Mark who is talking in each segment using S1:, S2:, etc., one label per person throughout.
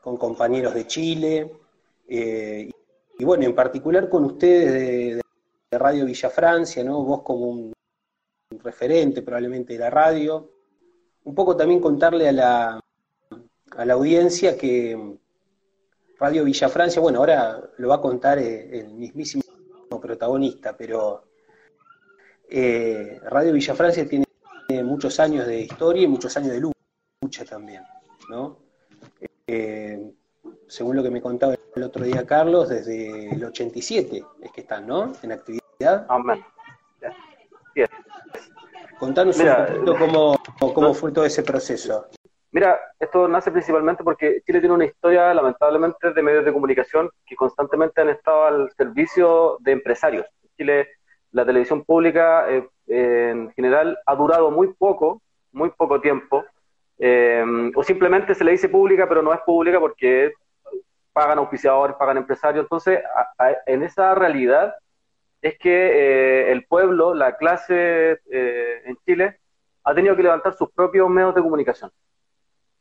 S1: con compañeros de Chile, eh, y bueno, en particular con ustedes de, Radio Villa Francia, ¿no? Vos como un, referente probablemente de la radio. Un poco también contarle a la, a la audiencia que Radio Villa Francia, bueno, ahora lo va a contar el mismísimo protagonista, pero eh, Radio Villa Francia tiene muchos años de historia y muchos años de lucha también, ¿no? Eh, según lo que me contaba el otro día Carlos, desde el 87 es que están, ¿no? En actividad. Amén. Contanos un poquito cómo, cómo fue todo ese proceso.
S2: Mira, esto nace principalmente porque Chile tiene una historia, lamentablemente, de medios de comunicación que constantemente han estado al servicio de empresarios. Chile, la televisión pública eh, en general ha durado muy poco, muy poco tiempo, eh, o simplemente se le dice pública, pero no es pública porque pagan auspiciadores, pagan empresarios. Entonces, en esa realidad es que eh, el pueblo, la clase eh, en Chile, ha tenido que levantar sus propios medios de comunicación.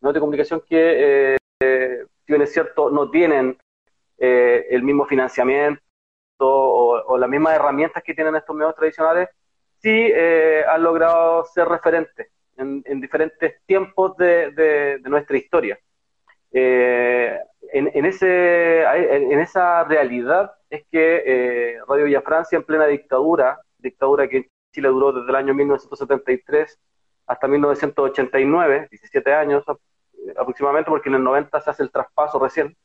S2: Medios de comunicación que, eh, si bien es cierto, no tienen el mismo financiamiento o, las mismas herramientas que tienen estos medios tradicionales, sí han logrado ser referentes en, diferentes tiempos de nuestra historia. Eh, en, ese, en, esa realidad es que eh, Radio Villa Francia, en plena dictadura, dictadura que en Chile duró desde el año 1973 hasta 1989, 17 años aproximadamente, porque en el 90 se hace el traspaso recién,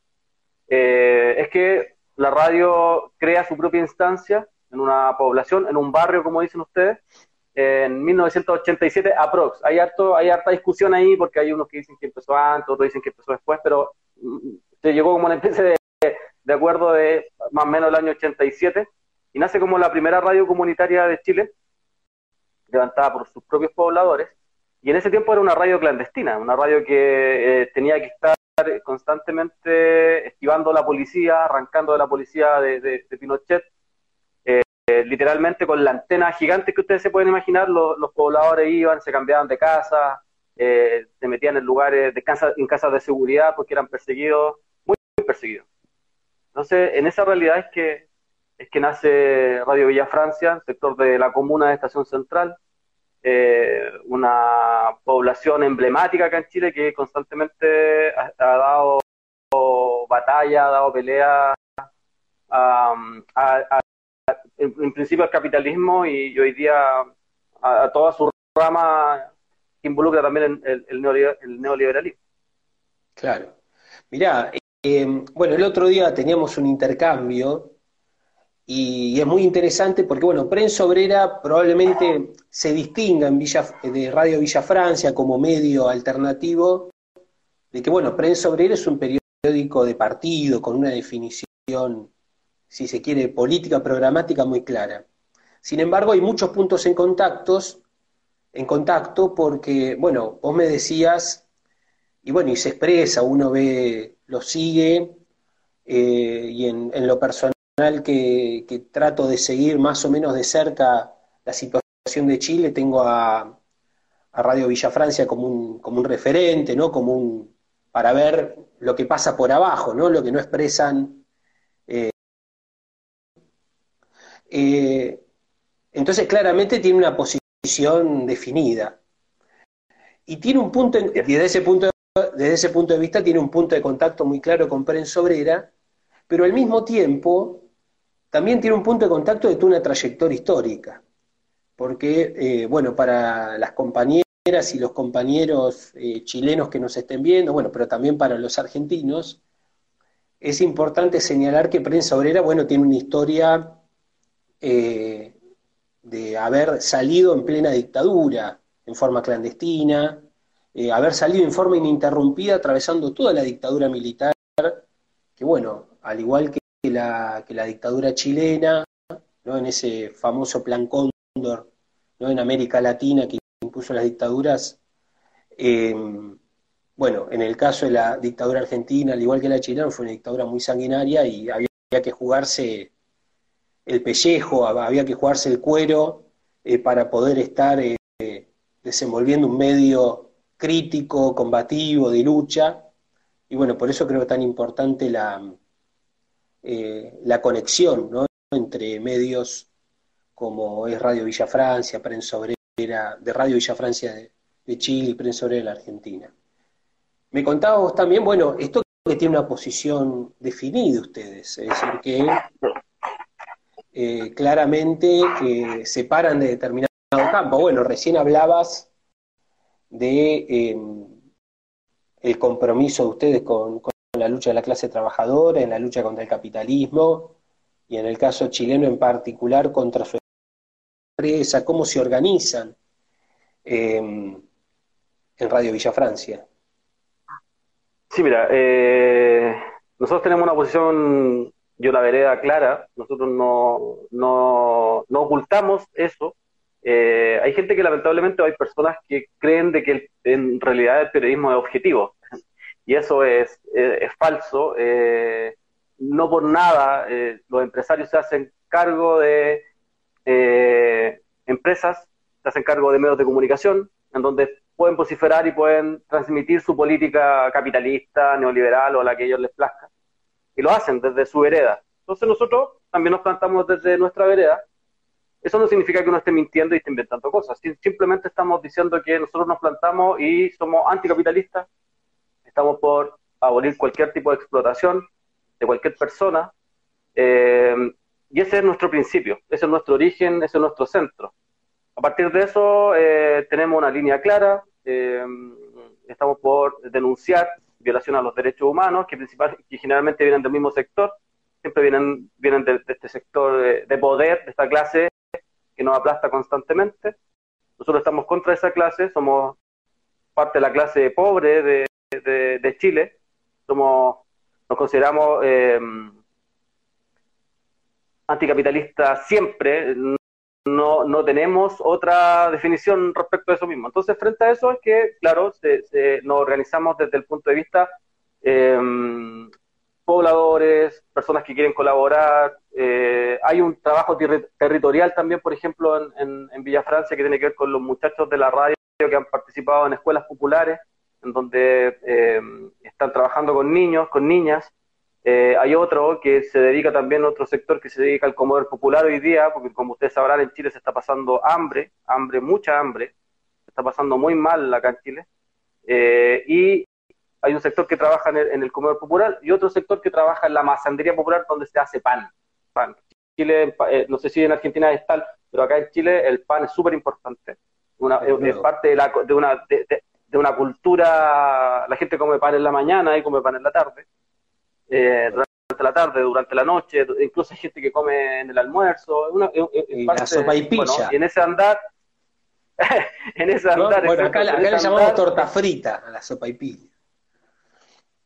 S2: eh, es que la radio crea su propia instancia en una población, en un barrio, como dicen ustedes, en 1987 aprox. Hay, harto, hay harta discusión ahí porque hay unos que dicen que empezó antes, otros dicen que empezó después, pero mm, se llegó como una especie de, de acuerdo de más o menos el año 87 y nace como la primera radio comunitaria de Chile, levantada por sus propios pobladores, y en ese tiempo era una radio clandestina, una radio que eh, tenía que estar constantemente esquivando la policía, arrancando de la policía de Pinochet, eh, literalmente con la antena gigante que ustedes se pueden imaginar, los, pobladores iban, se cambiaban de casa, eh, se metían en lugares, de casa, en casas de seguridad porque eran perseguidos, muy, perseguidos. Entonces, en esa realidad es que, es que nace Radio Villa Francia, sector de la comuna de Estación Central, eh, una población emblemática acá en Chile que constantemente ha, dado batalla, ha dado pelea a, en, principio al capitalismo y, hoy día a, toda su rama que involucra también el, el, neoliberalismo.
S1: Claro. Mirá, eh, bueno, el otro día teníamos un intercambio y es muy interesante porque, bueno, Prensa Obrera probablemente se distinga en Villa, de Radio Villa Francia como medio alternativo, de que, bueno, Prensa Obrera es un periódico de partido con una definición si se quiere, política programática muy clara. Sin embargo, hay muchos puntos en contactos, en contacto, porque, bueno, vos me decías, y bueno, y se expresa, uno ve, lo sigue, eh, y en, lo personal que, trato de seguir más o menos de cerca la situación de Chile, tengo a, Radio Villa Francia como un, como un referente, ¿no? Como un, para ver lo que pasa por abajo, ¿no? Lo que no expresan Eh, entonces, claramente tiene una posición definida. Y tiene un punto, desde, ese punto, desde ese punto de vista, tiene un punto de contacto muy claro con Prensa Obrera, pero al mismo tiempo también tiene un punto de contacto de una trayectoria histórica. Porque, eh, bueno, para las compañeras y los compañeros eh, chilenos que nos estén viendo, bueno, pero también para los argentinos, es importante señalar que Prensa Obrera, bueno, tiene una historia eh, de haber salido en plena dictadura, en forma clandestina, eh, haber salido en forma ininterrumpida atravesando toda la dictadura militar, que bueno, al igual que la, que la dictadura chilena, ¿no? en ese famoso plan Cóndor, ¿no? en América Latina que impuso las dictaduras, eh, bueno, en el caso de la dictadura argentina, al igual que la chilena, fue una dictadura muy sanguinaria y había que jugarse el pellejo, había que jugarse el cuero eh, para poder estar eh, desenvolviendo un medio crítico, combativo, de lucha. Y bueno, por eso creo tan importante la, eh, la conexión ¿no? entre medios como es Radio Villa Francia, Prensa Obrera, de Radio Villa Francia de, Chile y Prensa Obrera de la Argentina. Me contabas también, bueno, esto que tiene una posición definida ustedes, es decir, que eh, claramente eh, se paran de determinado campo. Bueno, recién hablabas de em, el compromiso de ustedes con, la lucha de la clase trabajadora, en la lucha contra el capitalismo, y en el caso chileno en particular contra su empresa, cómo se organizan em, en Radio Villa Francia.
S2: Sí, mira, eh, nosotros tenemos una posición y una vereda clara, nosotros no, no, no ocultamos eso. Eh, hay gente que lamentablemente, hay personas que creen de que en realidad el periodismo es objetivo, y eso es, es, falso. Eh, no por nada los empresarios se hacen cargo de empresas, se hacen cargo de medios de comunicación, en donde pueden vociferar y pueden transmitir su política capitalista, neoliberal o la que ellos les plazca. Y lo hacen desde su vereda. Entonces nosotros también nos plantamos desde nuestra vereda. Eso no significa que uno esté mintiendo y esté inventando cosas. Simplemente estamos diciendo que nosotros nos plantamos y somos anticapitalistas. Estamos por abolir cualquier tipo de explotación de cualquier persona. Eh, y ese es nuestro principio, ese es nuestro origen, ese es nuestro centro. A partir de eso eh, tenemos una línea clara, eh, estamos por denunciar violación a los derechos humanos, que, principal, que generalmente vienen del mismo sector, siempre vienen, vienen de, este sector de, poder, de esta clase que nos aplasta constantemente. Nosotros estamos contra esa clase, somos parte de la clase pobre de, de Chile, somos, nos consideramos eh, anticapitalistas siempre, no tenemos otra definición respecto a eso mismo. Entonces, frente a eso es que, claro, nos organizamos desde el punto de vista em, pobladores, personas que quieren colaborar. Eh, hay un trabajo territorial también, por ejemplo, en, en, Villa Francia, que tiene que ver con los muchachos de la radio que han participado en escuelas populares, en donde em, están trabajando con niños, con niñas, eh, hay otro que se dedica también, otro sector que se dedica al comedor popular hoy día, porque como ustedes sabrán, en Chile se está pasando hambre, hambre, mucha hambre, se está pasando muy mal acá en Chile. Eh, y hay un sector que trabaja en el, comedor popular y otro sector que trabaja en la masandería popular donde se hace pan. pan. Chile, eh, no sé si en Argentina es tal, pero acá en Chile el pan es súper importante. Una, es, parte de, la, de, una, de, de, una cultura, la gente come pan en la mañana y come pan en la tarde eh, durante la tarde, durante la noche, incluso hay gente que come en el almuerzo. Una,
S1: y la sopa y pilla.
S2: y en ese andar, en ese andar.
S1: Bueno, acá, le llamamos torta frita a la sopa y pilla.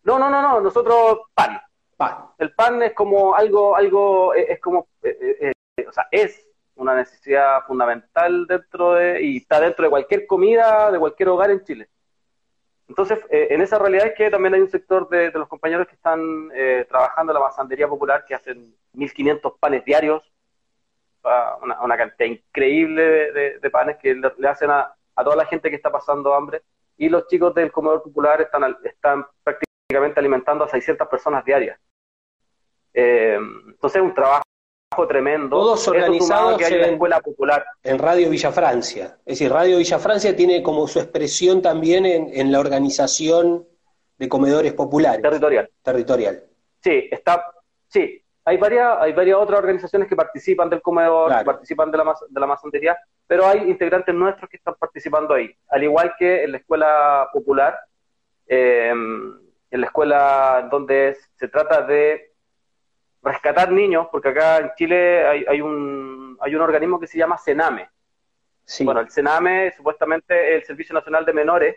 S2: No, no, no, no, nosotros pan. Pan. El pan es como algo, algo, es como, eh, eh, o sea, es una necesidad fundamental dentro de, y está dentro de cualquier comida, de cualquier hogar en Chile. Entonces, eh, en esa realidad es que también hay un sector de, los compañeros que están eh, trabajando en la masandería popular, que hacen 1.500 panes diarios, una, cantidad increíble de, panes que le, hacen a, toda la gente que está pasando hambre. Y los chicos del comedor popular están, están prácticamente alimentando a 600 personas diarias. Eh, entonces, es un trabajo tremendo.
S1: Todos organizados
S2: en, escuela popular.
S1: En Radio Villa Francia. Es decir, Radio Villa Francia tiene como su expresión también en, la organización de comedores populares.
S2: Territorial.
S1: Territorial.
S2: Sí, está, sí. Hay varias, hay varias otras organizaciones que participan del comedor, que participan de la, de la masonería, pero hay integrantes nuestros que están participando ahí. Al igual que en la escuela popular, eh, en la escuela donde se trata de rescatar niños, porque acá en Chile hay, hay, un, hay un organismo que se llama CENAME. Bueno, el CENAME supuestamente es el Servicio Nacional de Menores,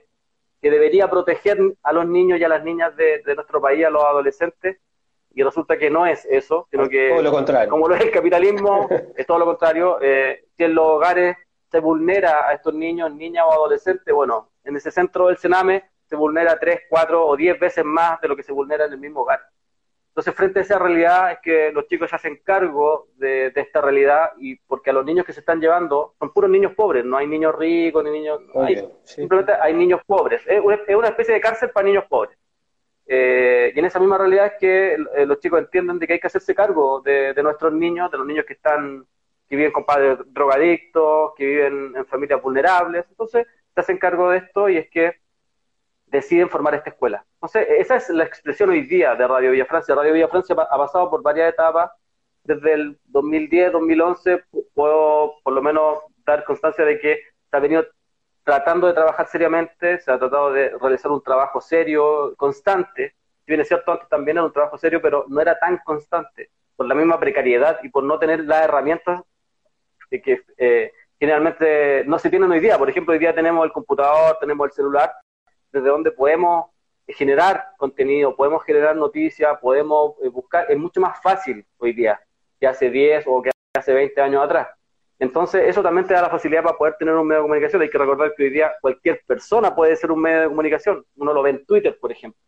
S2: que debería proteger a los niños y a las niñas de, nuestro país, a los adolescentes, y resulta que no es eso, sino que,
S1: todo lo contrario.
S2: como lo es el capitalismo, es todo lo contrario. Eh, si en los hogares se vulnera a estos niños, niñas o adolescentes, bueno, en ese centro del CENAME se vulnera tres, cuatro o diez veces más de lo que se vulnera en el mismo hogar. Entonces, frente a esa realidad es que los chicos se hacen cargo de, esta realidad y porque a los niños que se están llevando son puros niños pobres, no hay niños ricos ni niños... Simplemente hay niños pobres. Es una, especie de cárcel para niños pobres. Eh, y en esa misma realidad es que los chicos entienden de que hay que hacerse cargo de, nuestros niños, de los niños que están que viven con padres drogadictos, que viven en familias vulnerables. Entonces, se hacen cargo de esto y es que deciden formar esta escuela. Entonces, esa es la expresión hoy día de Radio Villa Francia. Radio Villa Francia ha pasado por varias etapas. Desde el 2010, 2011, puedo por lo menos dar constancia de que se ha venido tratando de trabajar seriamente, se ha tratado de realizar un trabajo serio, constante. Si bien es cierto, antes también era un trabajo serio, pero no era tan constante, por la misma precariedad y por no tener las herramientas que eh, generalmente no se tienen hoy día. Por ejemplo, hoy día tenemos el computador, tenemos el celular, desde donde podemos generar contenido, podemos generar noticias, podemos eh, buscar, es mucho más fácil hoy día que hace 10 o que hace 20 años atrás. Entonces, eso también te da la facilidad para poder tener un medio de comunicación. Hay que recordar que hoy día cualquier persona puede ser un medio de comunicación. Uno lo ve en Twitter, por ejemplo.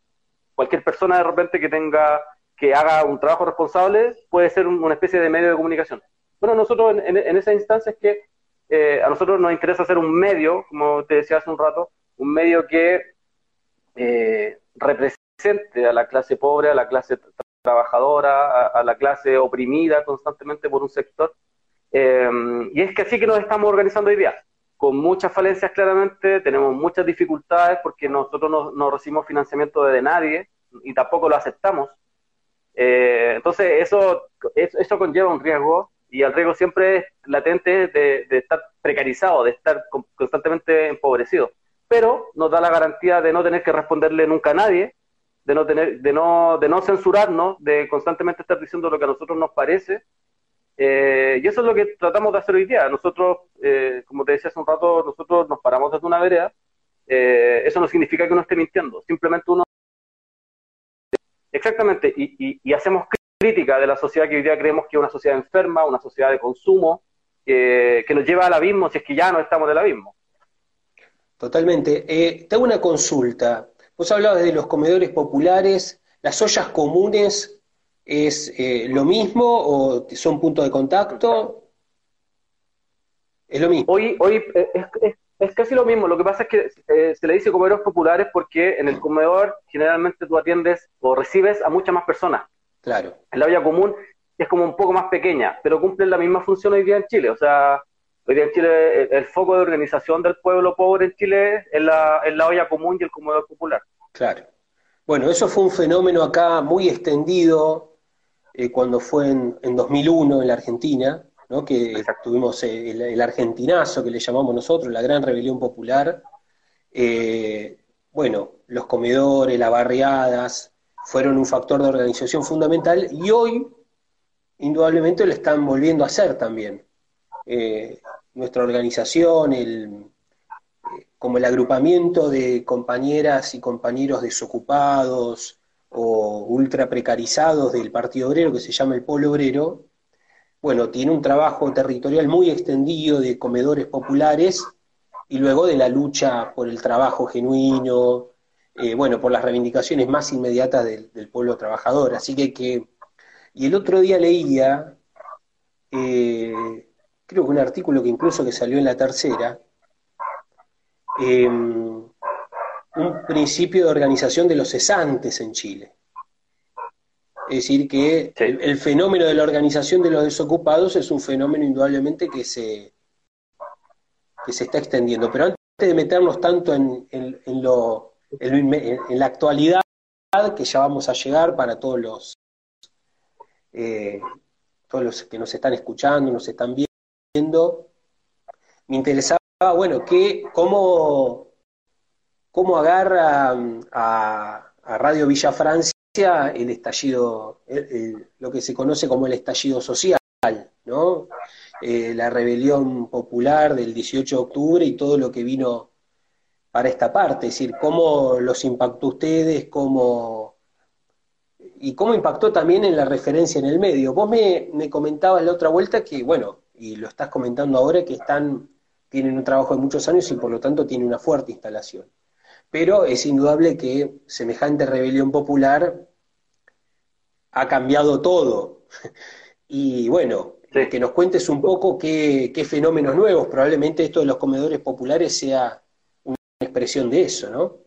S2: Cualquier persona de repente que tenga, que haga un trabajo responsable, puede ser una especie de medio de comunicación. Bueno, nosotros en, esa instancia es que eh, a nosotros nos interesa hacer un medio, como te decía hace un rato, un medio que eh, represente a la clase pobre, a la clase trabajadora, a la clase oprimida constantemente por un sector Em, y es que así que nos estamos organizando hoy día, con muchas falencias claramente, tenemos muchas dificultades porque nosotros no, recibimos financiamiento de nadie y tampoco lo aceptamos. Eh, entonces eso, eso conlleva un riesgo y el riesgo siempre es latente de, estar precarizado, de estar constantemente empobrecido. Pero nos da la garantía de no tener que responderle nunca a nadie, de no, tener, de no, de no censurarnos, de constantemente estar diciendo lo que a nosotros nos parece eh, y eso es lo que tratamos de hacer hoy día. Nosotros, eh, como te decía hace un rato, nosotros nos paramos desde una vereda. Eh, eso no significa que uno esté mintiendo. Simplemente uno... Exactamente. Y, hacemos crítica de la sociedad que hoy día creemos que es una sociedad enferma, una sociedad de consumo, que nos lleva al abismo si es que ya no estamos del abismo.
S1: Totalmente. Eh, te hago una consulta. Vos hablabas de los comedores populares, las ollas comunes ¿Es eh, lo mismo o son puntos de contacto?
S2: Es lo mismo. Hoy, hoy eh, es, es, casi lo mismo. Lo que pasa es que eh, se le dice comedores populares porque en el comedor generalmente tú atiendes o recibes a muchas más personas.
S1: Claro.
S2: En la olla común es como un poco más pequeña, pero cumplen la misma función hoy día en Chile. O sea, hoy día en Chile el, foco de organización del pueblo pobre en Chile es la, es la olla común y el comedor popular.
S1: Claro. Bueno, eso fue un fenómeno acá muy extendido eh, cuando fue en, en, 2001 en la Argentina, ¿no? que tuvimos eh, el, argentinazo que le llamamos nosotros, la gran rebelión popular. Eh, bueno, los comedores, las barriadas, fueron un factor de organización fundamental y hoy, indudablemente, lo están volviendo a hacer también. Nuestra organización, el, como el agrupamiento de compañeras y compañeros desocupados, o ultra precarizados del Partido Obrero, que se llama el Polo Obrero, bueno, tiene un trabajo territorial muy extendido de comedores populares y luego de la lucha por el trabajo genuino, eh, bueno, por las reivindicaciones más inmediatas del, pueblo trabajador. Así que, que, y el otro día leía, eh, creo que un artículo que incluso que salió en la tercera, eh, un principio de organización de los cesantes en Chile. Es decir, que el, fenómeno de la organización de los desocupados es un fenómeno indudablemente que se, que se está extendiendo. Pero antes de meternos tanto en, lo, en, la actualidad, que ya vamos a llegar para todos los, eh, todos los que nos están escuchando, nos están viendo, me interesaba, bueno, que, cómo cómo agarra mm, a, Radio Villa Francia el estallido, lo que se conoce como el estallido social, ¿no? Eh, la rebelión popular del 18 de octubre y todo lo que vino para esta parte, es decir, cómo los impactó ustedes, cómo y cómo impactó también en la referencia en el medio. Vos me, me comentabas la otra vuelta que, bueno, y lo estás comentando ahora, que están, tienen un trabajo de muchos años y por lo tanto tienen una fuerte instalación pero es indudable que semejante rebelión popular ha cambiado todo. Y bueno, que nos cuentes un poco qué, fenómenos nuevos, probablemente esto de los comedores populares sea una expresión de eso, ¿no?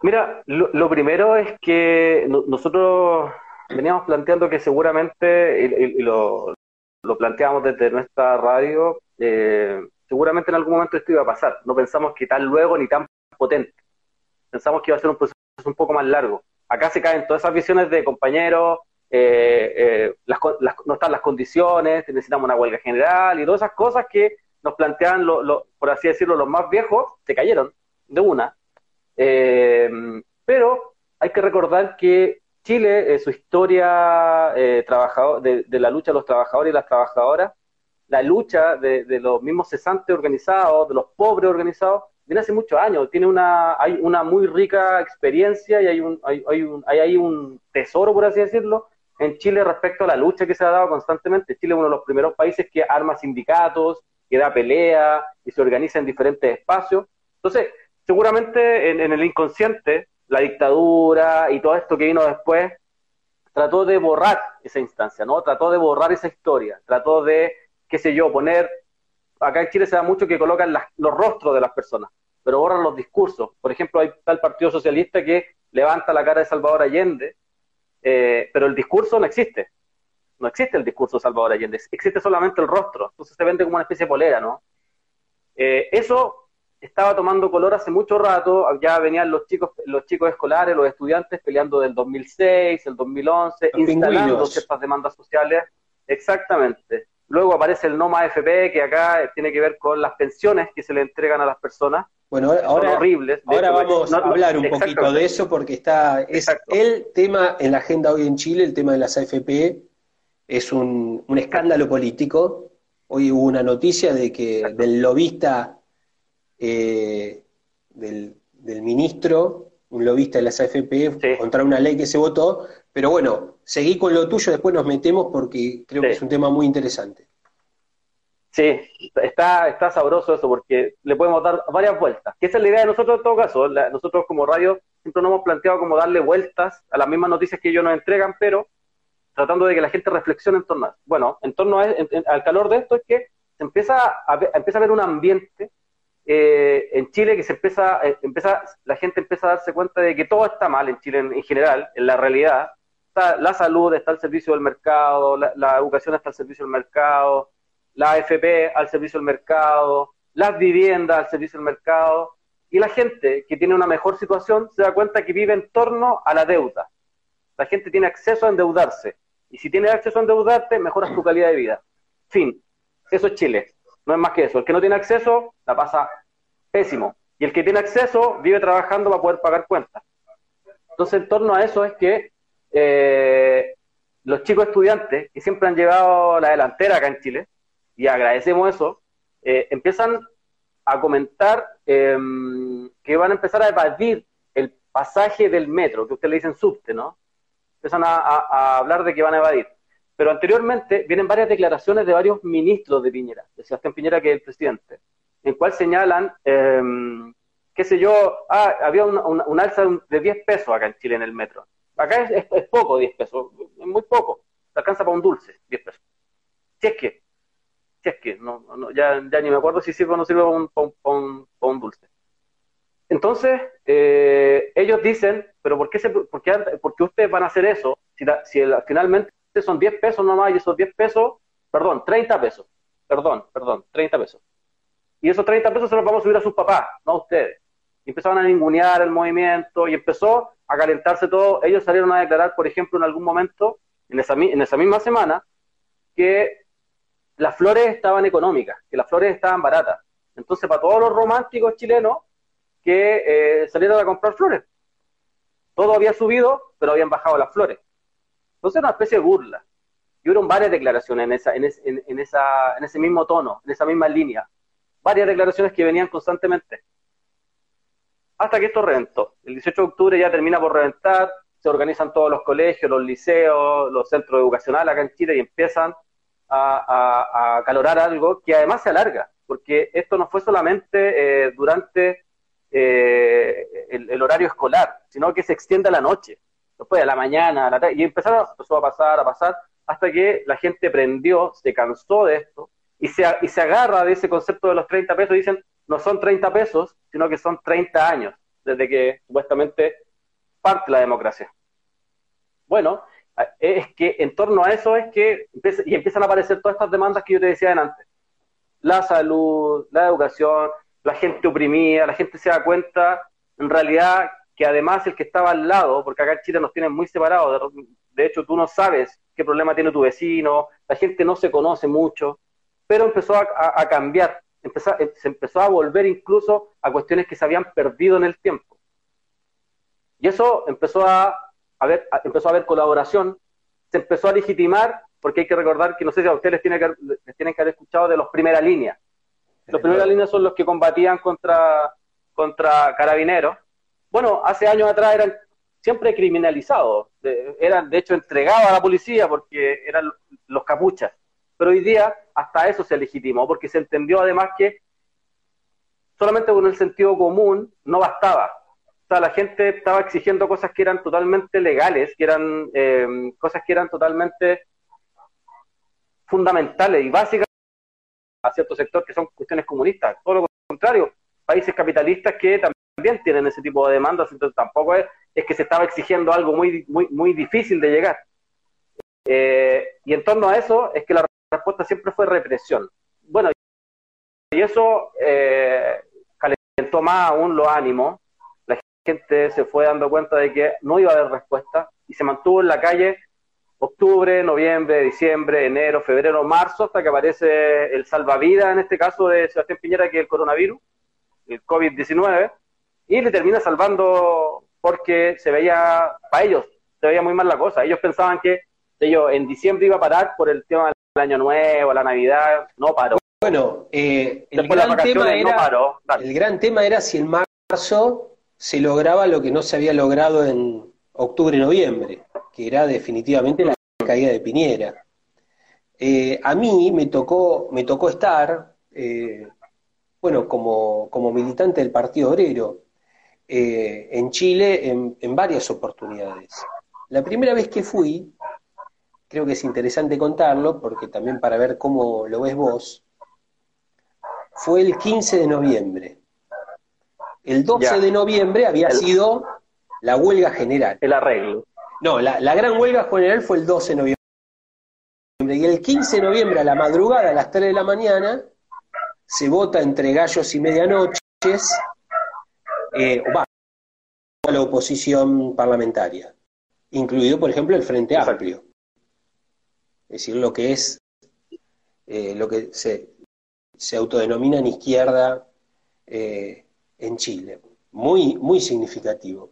S2: Mira, lo, primero es que nosotros veníamos planteando que seguramente, y, lo, lo, planteamos desde nuestra radio, eh, seguramente en algún momento esto iba a pasar. No pensamos que tan luego ni tan potente. Pensamos que iba a ser un proceso un poco más largo. Acá se caen todas esas visiones de compañeros, eh, eh, no están las condiciones, necesitamos una huelga general y todas esas cosas que nos planteaban, por así decirlo, los más viejos, se cayeron de una. Eh, pero hay que recordar que Chile, su historia trabajador, de, la lucha de los trabajadores y las trabajadoras, la lucha de, los mismos cesantes organizados, de los pobres organizados, viene hace muchos años. Tiene una, hay una muy rica experiencia y hay, un, hay, un, hay ahí un tesoro, por así decirlo, en Chile respecto a la lucha que se ha dado constantemente. Chile es uno de los primeros países que arma sindicatos, que da pelea y se organiza en diferentes espacios. Entonces, seguramente en, el inconsciente, la dictadura y todo esto que vino después trató de borrar esa instancia, ¿no? Trató de borrar esa historia, trató de, qué sé yo, poner, acá en Chile se da mucho que colocan los rostros de las personas, pero borran los discursos. Por ejemplo, hay tal Partido Socialista que levanta la cara de Salvador Allende eh, pero el discurso no existe. No existe el discurso de Salvador Allende, existe solamente el rostro. Entonces se vende como una especie de polera, ¿no? Eh, eso estaba tomando color hace mucho rato, ya venían los chicos, los chicos escolares, los estudiantes peleando del 2006, el 2011, instalando ciertas demandas sociales. Exactamente. Luego aparece el NOMA FP, que acá tiene que ver con las pensiones que se le entregan a las personas.
S1: Bueno, ahora, horribles. ahora vamos a hablar un poquito de eso porque está es el tema en la agenda hoy en Chile, el tema de las AFP, es un, escándalo político. Hoy hubo una noticia de que del lobista, eh, del, ministro, un lobista de las AFP, contra una ley que se votó, pero bueno, seguí con lo tuyo, después nos metemos porque creo que es un tema muy interesante.
S2: Sí, está, está sabroso eso porque le podemos dar varias vueltas. Que esa es la idea de nosotros en todo caso. nosotros como radio siempre nos hemos planteado como darle vueltas a las mismas noticias que ellos nos entregan, pero tratando de que la gente reflexione en torno a Bueno, en torno al calor de esto es que se empieza a, empieza a ver un ambiente eh, en Chile que se empieza, eh, empieza, la gente empieza a darse cuenta de que todo está mal en Chile en general, en la realidad, la salud está al servicio del mercado, la, educación está al servicio del mercado, la AFP al servicio del mercado, las viviendas al servicio del mercado, y la gente que tiene una mejor situación se da cuenta que vive en torno a la deuda. La gente tiene acceso a endeudarse, y si tienes acceso a endeudarte, mejoras tu calidad de vida. Fin. Eso es Chile. No es más que eso. El que no tiene acceso, la pasa pésimo. Y el que tiene acceso, vive trabajando para poder pagar cuentas. Entonces, en torno a eso es que eh, los chicos estudiantes, que siempre han llevado la delantera acá en Chile, y agradecemos eso, eh, empiezan a comentar em, que van a empezar a evadir el pasaje del metro, que ustedes le dicen subte, ¿no? Empiezan a, hablar de que van a evadir. Pero anteriormente vienen varias declaraciones de varios ministros de Piñera, de Sebastián Piñera, que es el presidente, en cual señalan, em, qué sé yo, ah, había un alza de 10 pesos acá en Chile en el metro. Acá es, poco 10 pesos, es muy poco. Te alcanza para un dulce, 10 pesos. Si es que, si es que, no, no, ya, ya ni me acuerdo si sirve o no sirve para un, un, dulce. Entonces, eh, ellos dicen, pero ¿por qué, se, por, qué, por qué ustedes van a hacer eso si, si finalmente son 10 pesos nomás y esos 10 pesos, perdón, 30 pesos, perdón, perdón, 30 pesos. Y esos 30 pesos se los vamos a subir a sus papás, no a ustedes. Y empezaron a ningunear el movimiento y empezó a calentarse todo. Ellos salieron a declarar, por ejemplo, en algún momento, en esa, en esa misma semana, que las flores estaban económicas, que las flores estaban baratas. Entonces, para todos los románticos chilenos que eh, salieron a comprar flores, todo había subido, pero habían bajado las flores. Entonces, una especie de burla. Y hubo varias declaraciones en, esa, en, en, esa, en ese mismo tono, en esa misma línea. Varias declaraciones que venían constantemente hasta que esto reventó. El 18 de octubre ya termina por reventar, se organizan todos los colegios, los liceos, los centros educacionales acá en Chile y empiezan a, calorar algo que además se alarga, porque esto no fue solamente eh, durante eh, el, horario escolar, sino que se extiende a la noche, después de la mañana, a la tarde, y empezaron, empezó a pasar, a pasar, hasta que la gente prendió, se cansó de esto, y se, y se agarra de ese concepto de los 30 pesos y dicen, no son 30 pesos, sino que son 30 años desde que supuestamente parte la democracia. Bueno, es que en torno a eso es que y empiezan a aparecer todas estas demandas que yo te decía antes. La salud, la educación, la gente oprimida, la gente se da cuenta en realidad que además el que estaba al lado, porque acá en Chile nos tienen muy separados, de hecho tú no sabes qué problema tiene tu vecino, la gente no se conoce mucho, pero empezó a, cambiar, empezó, se empezó a volver incluso a cuestiones que se habían perdido en el tiempo. Y eso empezó a, haber, empezó a haber colaboración, se empezó a legitimar, porque hay que recordar que no sé si a ustedes les, que, les tienen que haber escuchado de los primera línea. Los primera línea son los que combatían contra, contra carabineros. Bueno, hace años atrás eran siempre criminalizados, eran de hecho entregados a la policía porque eran los capuchas. Pero hoy día hasta eso se legitimó, porque se entendió además que solamente con el sentido común no bastaba. O sea, la gente estaba exigiendo cosas que eran totalmente legales, que eran eh, cosas que eran totalmente fundamentales y básicas a cierto sector que son cuestiones comunistas. Todo lo contrario, países capitalistas que también tienen ese tipo de demandas, entonces tampoco es, es que se estaba exigiendo algo muy, muy, muy difícil de llegar. Eh, y en torno a eso es que la respuesta siempre fue represión. Bueno, y eso eh, calentó más aún los ánimos. La gente se fue dando cuenta de que no iba a haber respuesta y se mantuvo en la calle octubre, noviembre, diciembre, enero, febrero, marzo, hasta que aparece el salvavidas, en este caso de Sebastián Piñera, que es el coronavirus, el COVID-19, y le termina salvando porque se veía, para ellos, se veía muy mal la cosa. Ellos pensaban que ellos en diciembre iba a parar por el tema del año nuevo, la Navidad, no paró.
S1: Bueno, eh, el, gran tema era, el gran tema era si en marzo se lograba lo que no se había logrado en octubre noviembre que era definitivamente la caída de Piñera. Eh, a mí me tocó, me tocó estar, eh, bueno, como, como, militante del Partido Obrero eh, en Chile en, en, varias oportunidades. La primera vez que fui, creo que es interesante contarlo, porque también para ver cómo lo ves vos, fue el 15 de noviembre. El 12 de noviembre había sido la huelga general.
S2: El arreglo.
S1: No, la, gran huelga general fue el 12 de noviembre. Y el 15 de noviembre a la madrugada, a las 3 de la mañana, se vota entre gallos y medianoches, eh, va, a la oposición parlamentaria, incluido, por ejemplo, el Frente Amplio. Es decir, lo que es, eh, lo que se, se autodenomina en izquierda eh, en Chile. Muy, muy significativo.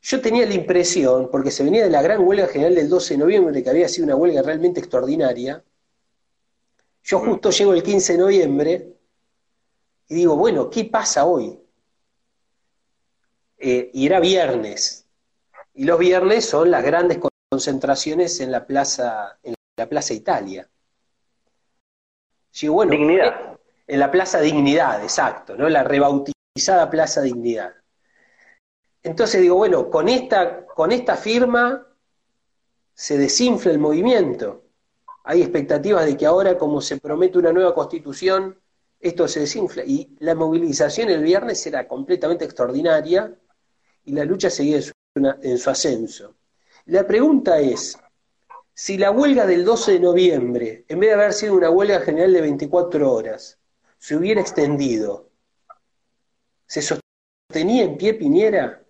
S1: Yo tenía la impresión, porque se venía de la gran huelga general del 12 de noviembre, que había sido una huelga realmente extraordinaria, yo justo llego el 15 de noviembre y digo, bueno, ¿qué pasa hoy? Eh, y era viernes. Y los viernes son las grandes concentraciones en la plaza, en la plaza Italia. bueno,
S2: Dignidad.
S1: En la Plaza Dignidad, exacto, ¿no? La rebautizada Plaza Dignidad. Entonces digo, bueno, con esta, con esta firma se desinfla el movimiento. Hay expectativas de que ahora, como se promete una nueva constitución, esto se desinfla. Y la movilización el viernes era completamente extraordinaria y la lucha seguía en su, ascenso. La pregunta es, si la huelga del 12 de noviembre, en vez de haber sido una huelga general de 24 horas, se hubiera extendido, ¿se sostenía en pie Piñera?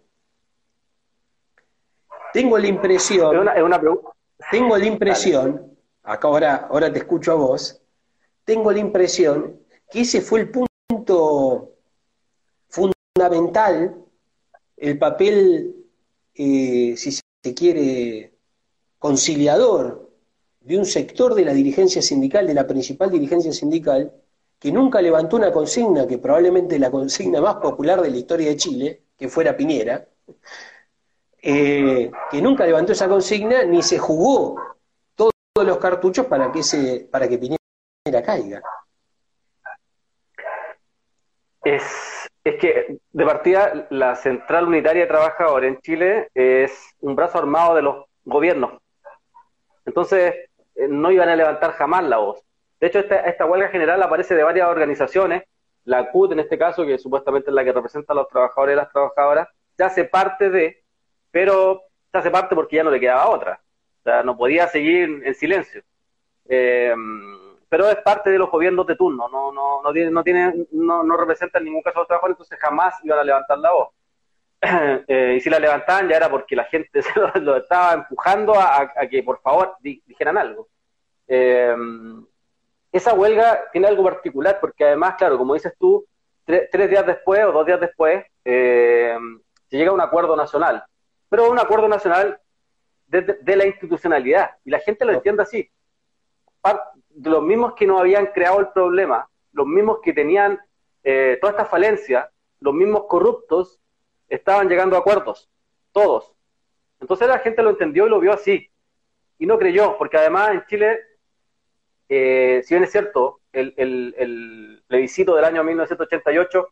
S1: Tengo la impresión. tengo la impresión, acá ahora, ahora te escucho a vos, tengo la impresión que ese fue el punto fundamental, el papel, eh, si se quiere, conciliador de un sector de la dirigencia sindical, de la principal dirigencia sindical, que nunca levantó una consigna, que probablemente la consigna más popular de la historia de Chile, que fuera Piñera, eh, que nunca levantó esa consigna ni se jugó todos los cartuchos para que, se, para que Piñera caiga.
S2: Es, es que, de partida, la Central Unitaria de Trabajadores en Chile es un brazo armado de los gobiernos. Entonces, eh, no iban a levantar jamás la voz. De hecho, esta, esta huelga general aparece de varias organizaciones la CUT en este caso, que supuestamente es la que representa a los trabajadores y las trabajadoras, ya hace parte de, pero se hace parte porque ya no le quedaba otra. O sea, no podía seguir en silencio. Eh, pero es parte de los gobiernos de turno, no, no, no, tiene, no, tiene, no, no representa en ningún caso a los trabajadores, entonces jamás iban a levantar la voz. Eh, y si la levantaban ya era porque la gente se lo, estaba empujando a, que por favor dijeran algo. Eh, esa huelga tiene algo particular porque además, claro, como dices tú, tres días después o dos días después se llega a un acuerdo nacional, pero un acuerdo nacional de, de la institucionalidad y la gente lo entiende así los mismos que no habían creado el problema, los mismos que tenían eh, toda esta falencia, los mismos corruptos, estaban llegando a acuerdos, todos. Entonces la gente lo entendió y lo vio así, y no creyó, porque además en Chile, eh, si bien es cierto, el, el, plebiscito del año 1988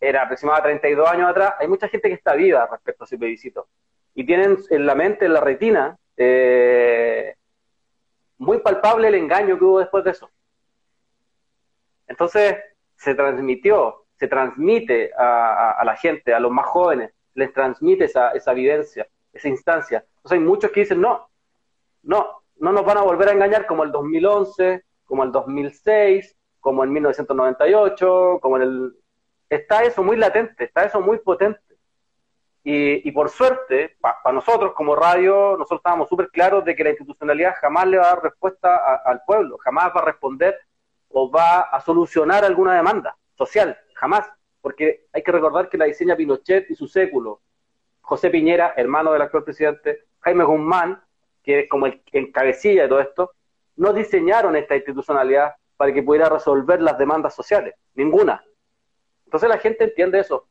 S2: era aproximadamente 32 años atrás, hay mucha gente que está viva respecto a ese plebiscito, y tienen en la mente, en la retina, eh, muy palpable el engaño que hubo después de eso. Entonces, se transmitió, se transmite a, la gente, a los más jóvenes, les transmite esa, esa vivencia, esa instancia. Entonces, hay muchos que dicen, no, no, no nos van a volver a engañar como el 2011, como el 2006, como en 1998, como en el... Está eso muy latente, está eso muy potente. Y, por suerte, para nosotros como radio, nosotros estábamos súper claros de que la institucionalidad jamás le va a dar respuesta al pueblo, jamás va a responder o va a solucionar alguna demanda social, jamás. Porque hay que recordar que la diseña Pinochet y su século, José Piñera, hermano del actual presidente, Jaime Guzmán, que es como el, el cabecilla de todo esto, no diseñaron esta institucionalidad para que pudiera resolver las demandas sociales, ninguna. Entonces la gente entiende eso.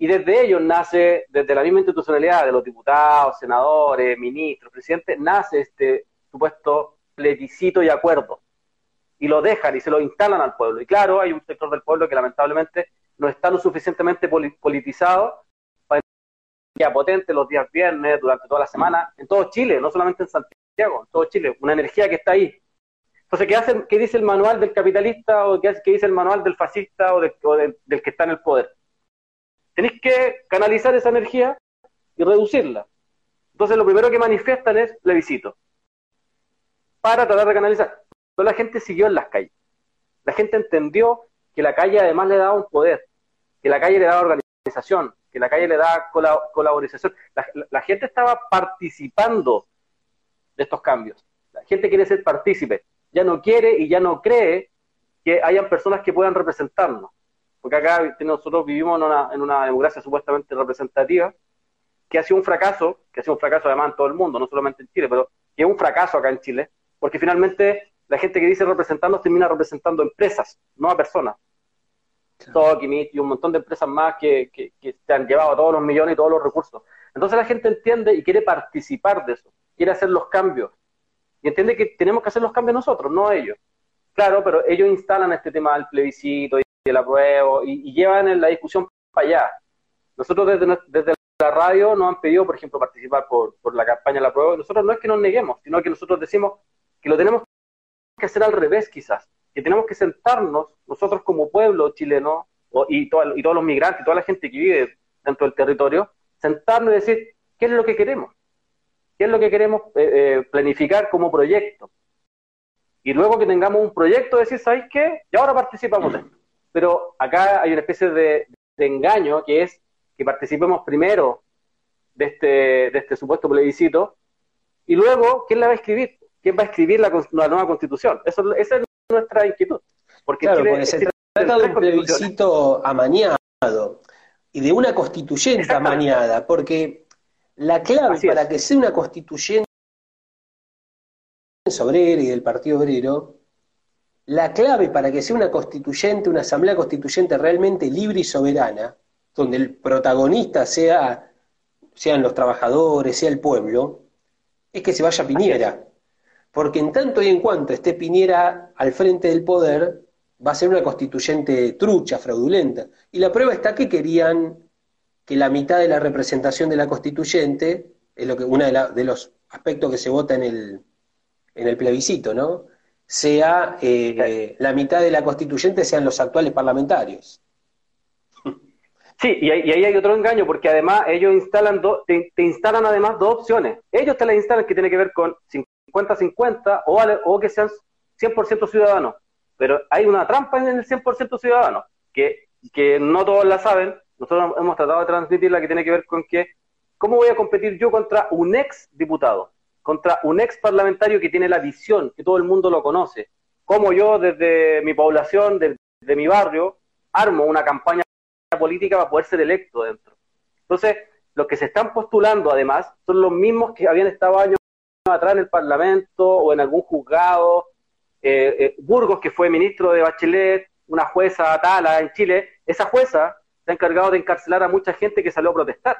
S2: Y desde ellos nace, desde la misma institucionalidad de los diputados, senadores, ministros, presidentes, nace este supuesto plebiscito y acuerdo. Y lo dejan y se lo instalan al pueblo. Y claro, hay un sector del pueblo que lamentablemente no está lo suficientemente politizado para que potente los días viernes, durante toda la semana, en todo Chile, no solamente en Santiago, en todo Chile, una energía que está ahí. Entonces, ¿qué, hace, qué dice el manual del capitalista o qué, dice el manual del fascista o, del que está en el poder? Tenéis que canalizar esa energía y reducirla. Entonces lo primero que manifiestan es plebiscito. Para tratar de canalizar. Pero la gente siguió en las calles. La gente entendió que la calle además le daba un poder, que la calle le daba organización, que la calle le daba colaboración. La, gente estaba participando de estos cambios. La gente quiere ser partícipe. Ya no quiere y ya no cree que hayan personas que puedan representarnos porque acá nosotros vivimos en una, democracia supuestamente representativa, que ha sido un fracaso, que ha sido un fracaso además en todo el mundo, no solamente en Chile, pero que es un fracaso acá en Chile, porque finalmente la gente que dice representarnos termina representando empresas, no a personas. Claro. y un montón de empresas más que, que, que se han llevado todos los millones y todos los recursos. Entonces la gente entiende y quiere participar de eso, quiere hacer los cambios. Y entiende que tenemos que hacer los cambios nosotros, no ellos. Claro, pero ellos instalan este tema del plebiscito el apruebo, y, llevan la discusión para allá. Nosotros desde, desde la radio nos han pedido, por ejemplo, participar por, por la campaña la prueba, nosotros no es que nos neguemos, sino que nosotros decimos que lo tenemos que hacer al revés quizás, que tenemos que sentarnos nosotros como pueblo chileno y, y todos los migrantes, toda la gente que vive dentro del territorio, sentarnos y decir, ¿qué es lo que queremos? ¿Qué es lo que queremos eh, eh, planificar como proyecto? Y luego que tengamos un proyecto, decir, ¿sabéis qué? Y ahora participamos de esto pero acá hay una especie de, engaño que es que participemos primero de este, de este supuesto plebiscito y luego, ¿quién la va a escribir? ¿Quién va a escribir la, nueva constitución? Eso, esa es nuestra inquietud.
S1: Porque, claro, se trata de un plebiscito amañado y de una constituyente amañada, porque la clave para que sea una constituyente obrera y del Partido Obrero la clave para que sea una constituyente, una asamblea constituyente realmente libre y soberana, donde el protagonista sea, sean los trabajadores, sea el pueblo, es que se vaya Piñera. Porque en tanto y en cuanto esté Piñera al frente del poder, va a ser una constituyente trucha, fraudulenta. Y la prueba está que querían que la mitad de la representación de la constituyente, es lo que uno de, de los aspectos que se vota en el, en el plebiscito, ¿no? Sea eh, la mitad de la constituyente sean los actuales parlamentarios.
S2: Sí, y, ahí hay otro engaño, porque además ellos instalan te, instalan además dos opciones. Ellos te las instalan que tiene que ver con 50-50 o, o que sean 100% ciudadanos. Pero hay una trampa en el 100% ciudadano, que, que no todos la saben. Nosotros hemos tratado de transmitirla, que tiene que ver con que, ¿cómo voy a competir yo contra un ex diputado? Contra un ex parlamentario que tiene la visión, que todo el mundo lo conoce. ¿Cómo yo desde mi población, desde mi barrio, armo una campaña política para poder ser electo dentro? Entonces, los que se están postulando además son los mismos que habían estado años atrás en el Parlamento o en algún juzgado eh, eh, Burgos, que fue ministro de Bachelet, una jueza Tala en Chile, esa jueza se ha encargado de encarcelar a mucha gente que salió a protestar.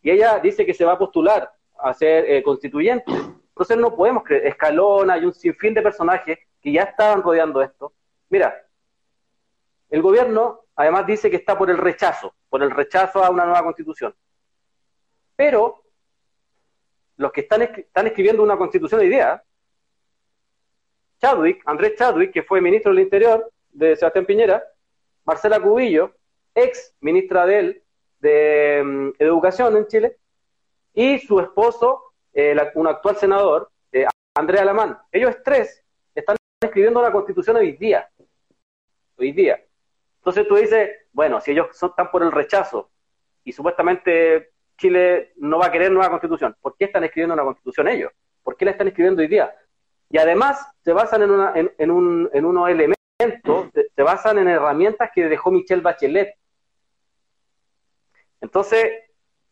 S2: Y ella dice que se va a postular a ser eh, constituyente. Entonces no podemos creer, Escalona y un sinfín de personajes que ya estaban rodeando esto. Mira, el gobierno además dice que está por el rechazo, por el rechazo a una nueva constitución. Pero los que están, están escribiendo una constitución de idea Chadwick, Andrés Chadwick, que fue ministro del Interior de Sebastián Piñera, Marcela Cubillo, ex ministra de él, de mm, Educación en Chile, y su esposo, eh, un actual senador, eh, Andrés Alamán. Ellos tres están escribiendo la constitución hoy día. Hoy día. Entonces tú dices, bueno, si ellos son, están por el rechazo y supuestamente Chile no va a querer nueva constitución, ¿por qué están escribiendo una constitución ellos? ¿Por qué la están escribiendo hoy día? Y además se basan en, una, en, un, en unos elementos, se, basan en herramientas que dejó Michelle Bachelet. Entonces,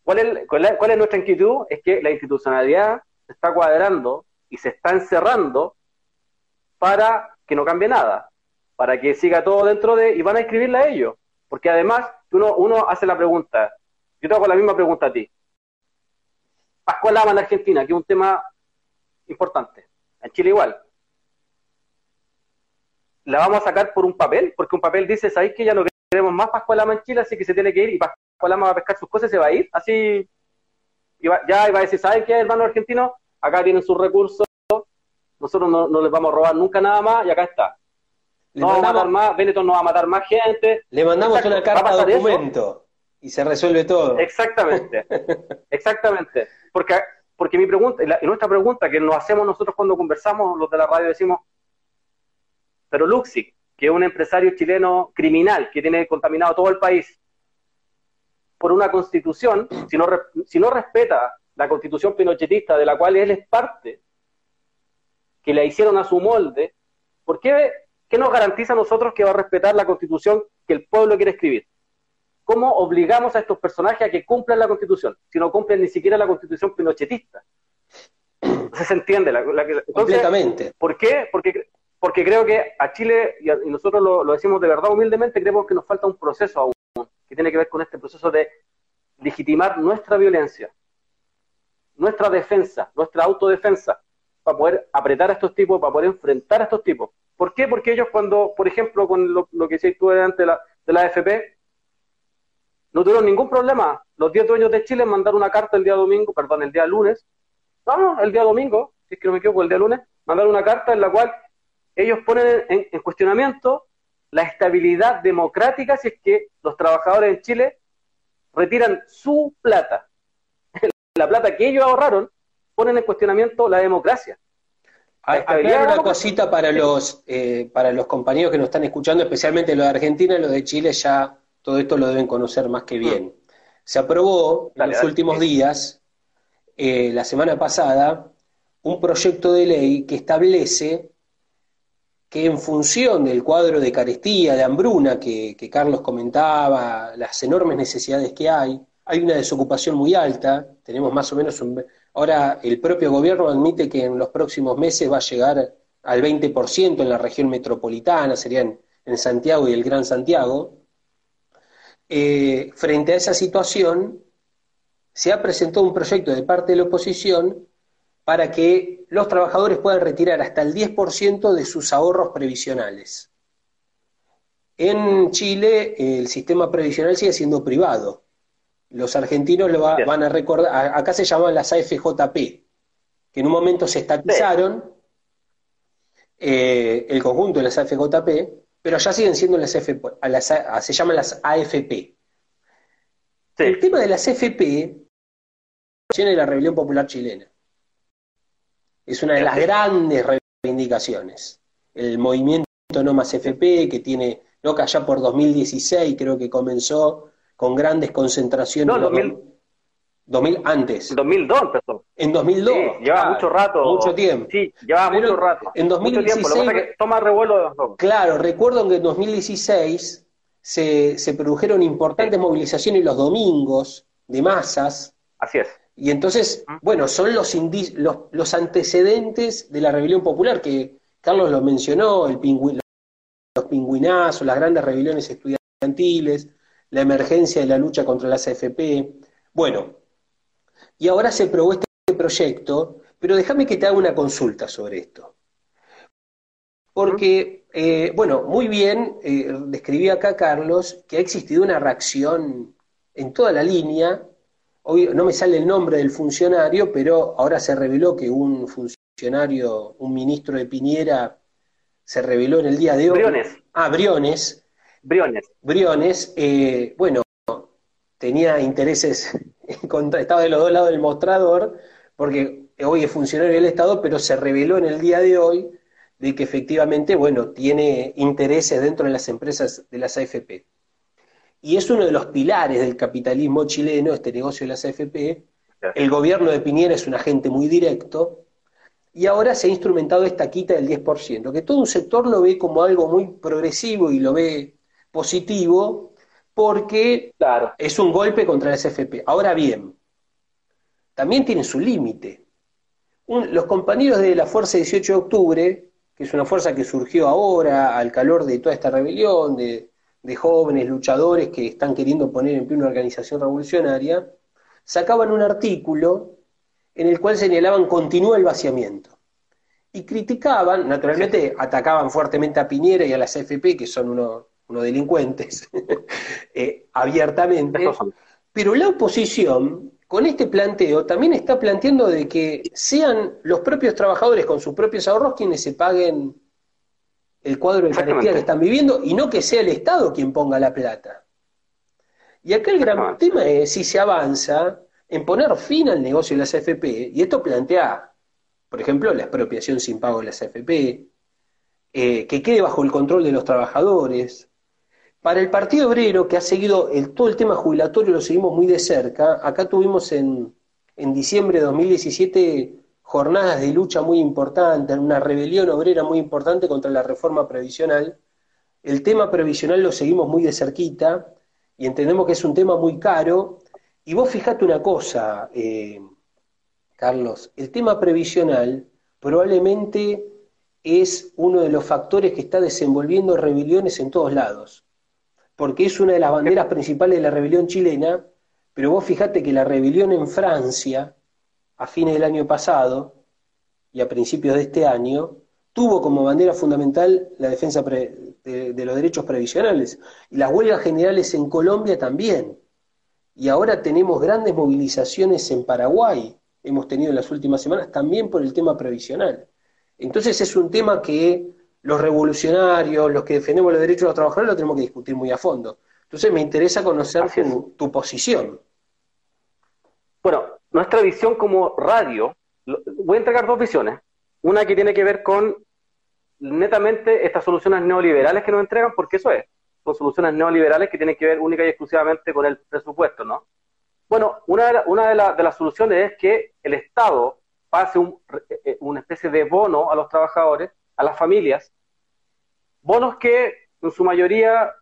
S2: ¿cuál es, nuestra inquietud? Es que la institucionalidad se está cuadrando y se está encerrando para que no cambie nada, para que siga todo dentro de, y van a escribirla a ellos. Porque además, uno, uno hace la pregunta, yo te hago la misma pregunta a ti. Pascual Lama en Argentina, que es un tema importante. En Chile igual. La vamos a sacar por un papel, porque un papel dice, ¿sabéis que ya no queremos más Pascualama en Chile, así que se tiene que ir y Pascualama va a pescar sus cosas y se va a ir? Así, ya iba a decir, ¿sabéis qué, hermano argentino? Acá tienen sus recursos, nosotros no, les vamos a robar nunca nada más y acá está. no vamos a matar más, Benetton no va a matar más gente.
S1: Le mandamos una carta de documento y se resuelve todo.
S2: Exactamente, exactamente. Porque porque mi pregunta, y nuestra pregunta que nos hacemos nosotros cuando conversamos, los de la radio, decimos, pero Luxic, que es un empresario chileno criminal que tiene contaminado todo el país, por una constitución, si no, si no respeta la constitución pinochetista de la cual él es parte, que la hicieron a su molde, ¿por qué, qué nos garantiza a nosotros que va a respetar la constitución que el pueblo quiere escribir? ¿Cómo obligamos a estos personajes a que cumplan la constitución? Si no cumplen ni siquiera la constitución pinochetista. Entonces se entiende. La,
S1: Completamente.
S2: ¿Por qué? Porque, porque creo que a Chile, y, nosotros lo, decimos de verdad humildemente, creemos que nos falta un proceso aún, que tiene que ver con este proceso de legitimar nuestra violencia, nuestra defensa, nuestra autodefensa, para poder apretar a estos tipos, para poder enfrentar a estos tipos. ¿Por qué? Porque ellos cuando, por ejemplo, con lo, que decías tú antes de la, de la AFP, no tuvieron ningún problema. Los 10 dueños de Chile mandaron una carta el día domingo, perdón, el día lunes, no, el día domingo, si es que no me equivoco, el día lunes, mandaron una carta en la cual ellos ponen en, cuestionamiento la estabilidad democrática si es que los trabajadores en Chile retiran su plata, la plata que ellos ahorraron, ponen en cuestionamiento la democracia.
S1: Hay una cosita para los, eh, para los compañeros que nos están escuchando, especialmente los de Argentina y los de Chile, ya todo esto lo deben conocer más que bien. Se aprobó en los últimos días, eh, la semana pasada, un proyecto de ley que establece que en función del cuadro de carestía, de hambruna que, Carlos comentaba, las enormes necesidades que hay, hay una desocupación muy alta, tenemos más o menos un... Ahora el propio gobierno admite que en los próximos meses va a llegar al 20% en la región metropolitana, serían en Santiago y el Gran Santiago, eh, frente a esa situación, se ha presentado un proyecto de parte de la oposición para que los trabajadores puedan retirar hasta el 10% de sus ahorros previsionales. En Chile el sistema previsional sigue siendo privado. Los argentinos lo van a recordar, acá se llaman las AFJP, que en un momento se estatizaron eh, el conjunto de las AFJP, pero ya siguen siendo las AFP, se llaman las AFP. El tema de las AFP de la rebelión popular chilena. Es una de las grandes reivindicaciones. El movimiento No Más FP, que tiene, no que allá por 2016 creo que comenzó con grandes concentraciones.
S2: No,
S1: 2000, antes.
S2: 2002 empezó.
S1: En 2002.
S2: lleva mucho rato.
S1: Mucho tiempo.
S2: Sí, lleva mucho rato.
S1: En 2016.
S2: toma revuelo
S1: Claro, recuerdo que en 2016 se, se produjeron importantes movilizaciones los domingos de masas.
S2: Así es.
S1: Y entonces, bueno, son los, los, los, antecedentes de la rebelión popular, que Carlos lo mencionó, el los pingüinazos, las grandes rebeliones estudiantiles, la emergencia de la lucha contra las AFP. Bueno, y ahora se probó este proyecto, pero déjame que te haga una consulta sobre esto. Porque, eh, bueno, muy bien, eh, describí acá Carlos que ha existido una reacción en toda la línea no me sale el nombre del funcionario, pero ahora se reveló que un funcionario, un ministro de Piñera, se reveló en el día de hoy.
S2: Briones.
S1: Ah, Briones.
S2: Briones.
S1: Briones, eh, bueno, tenía intereses, estaba de los dos lados del mostrador, porque hoy es funcionario del Estado, pero se reveló en el día de hoy de que efectivamente, bueno, tiene intereses dentro de las empresas de las AFP y es uno de los pilares del capitalismo chileno, este negocio de las AFP. El gobierno de Piñera es un agente muy directo, y ahora se ha instrumentado esta quita del 10%, que todo un sector lo ve como algo muy progresivo y lo ve positivo, porque es un golpe contra las AFP. Ahora bien, también tiene su límite. los compañeros de la Fuerza 18 de Octubre, que es una fuerza que surgió ahora al calor de toda esta rebelión, de, de jóvenes luchadores que están queriendo poner en pie una organización revolucionaria, sacaban un artículo en el cual señalaban continúa el vaciamiento. Y criticaban, naturalmente atacaban fuertemente a Piñera y a las AFP, que son unos delincuentes, eh, abiertamente, pero la oposición, con este planteo, también está planteando de que sean los propios trabajadores con sus propios ahorros quienes se paguen el cuadro de carestía que están viviendo y no que sea el Estado quien ponga la plata. Y acá el gran tema es si se avanza en poner fin al negocio de las AFP, y esto plantea, por ejemplo, la expropiación sin pago de las AFP, eh, que quede bajo el control de los trabajadores. Para el Partido Obrero, que ha seguido el, todo el tema jubilatorio, lo seguimos muy de cerca, acá tuvimos en, en diciembre de 2017 jornadas de lucha muy importantes, una rebelión obrera muy importante contra la reforma previsional. El tema previsional lo seguimos muy de cerquita y entendemos que es un tema muy caro. Y vos fijate una cosa, eh, Carlos, el tema previsional probablemente es uno de los factores que está desenvolviendo rebeliones en todos lados, porque es una de las banderas principales de la rebelión chilena, pero vos fijate que la rebelión en Francia, a fines del año pasado y a principios de este año, tuvo como bandera fundamental la defensa de, los derechos previsionales. Y las huelgas generales en Colombia también. Y ahora tenemos grandes movilizaciones en Paraguay, hemos tenido en las últimas semanas, también por el tema previsional. Entonces es un tema que los revolucionarios, los que defendemos los derechos de los trabajadores, lo tenemos que discutir muy a fondo. Entonces me interesa conocer tu posición.
S2: Bueno, nuestra visión como radio, voy a entregar dos visiones. Una que tiene que ver con netamente estas soluciones neoliberales que nos entregan, porque eso es, son soluciones neoliberales que tienen que ver única y exclusivamente con el presupuesto, ¿no? Bueno, una de, una de, las soluciones es que el Estado pase un, eh, una especie de bono a los trabajadores, a las familias, bonos que en su mayoría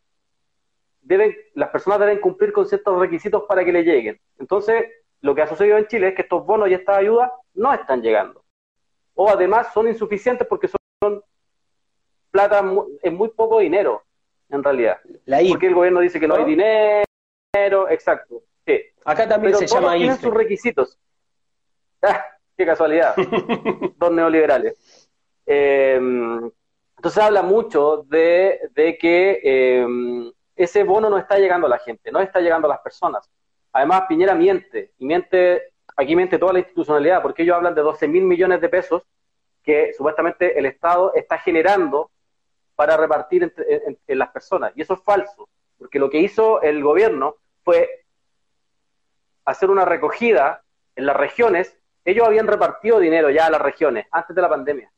S2: deben, las personas deben cumplir con ciertos requisitos para que le lleguen. Entonces, lo que ha sucedido en Chile es que estos bonos y estas ayudas no están llegando. O además son insuficientes porque son plata en muy poco dinero, en realidad. porque el gobierno dice que no, hay dinero, exacto. Sí.
S1: Acá también se llama
S2: tienen sus requisitos. Ah, qué casualidad. Dos neoliberales. Em, entonces habla mucho de, que em, ese bono no está llegando a la gente, no está llegando a las personas. Además, Piñera miente, y miente, aquí miente toda la institucionalidad, porque ellos hablan de 12 mil millones de pesos que supuestamente el Estado está generando para repartir entre, en, las personas. Y eso es falso, porque lo que hizo el gobierno fue hacer una recogida en las regiones. Ellos habían repartido dinero ya a las regiones antes de la pandemia.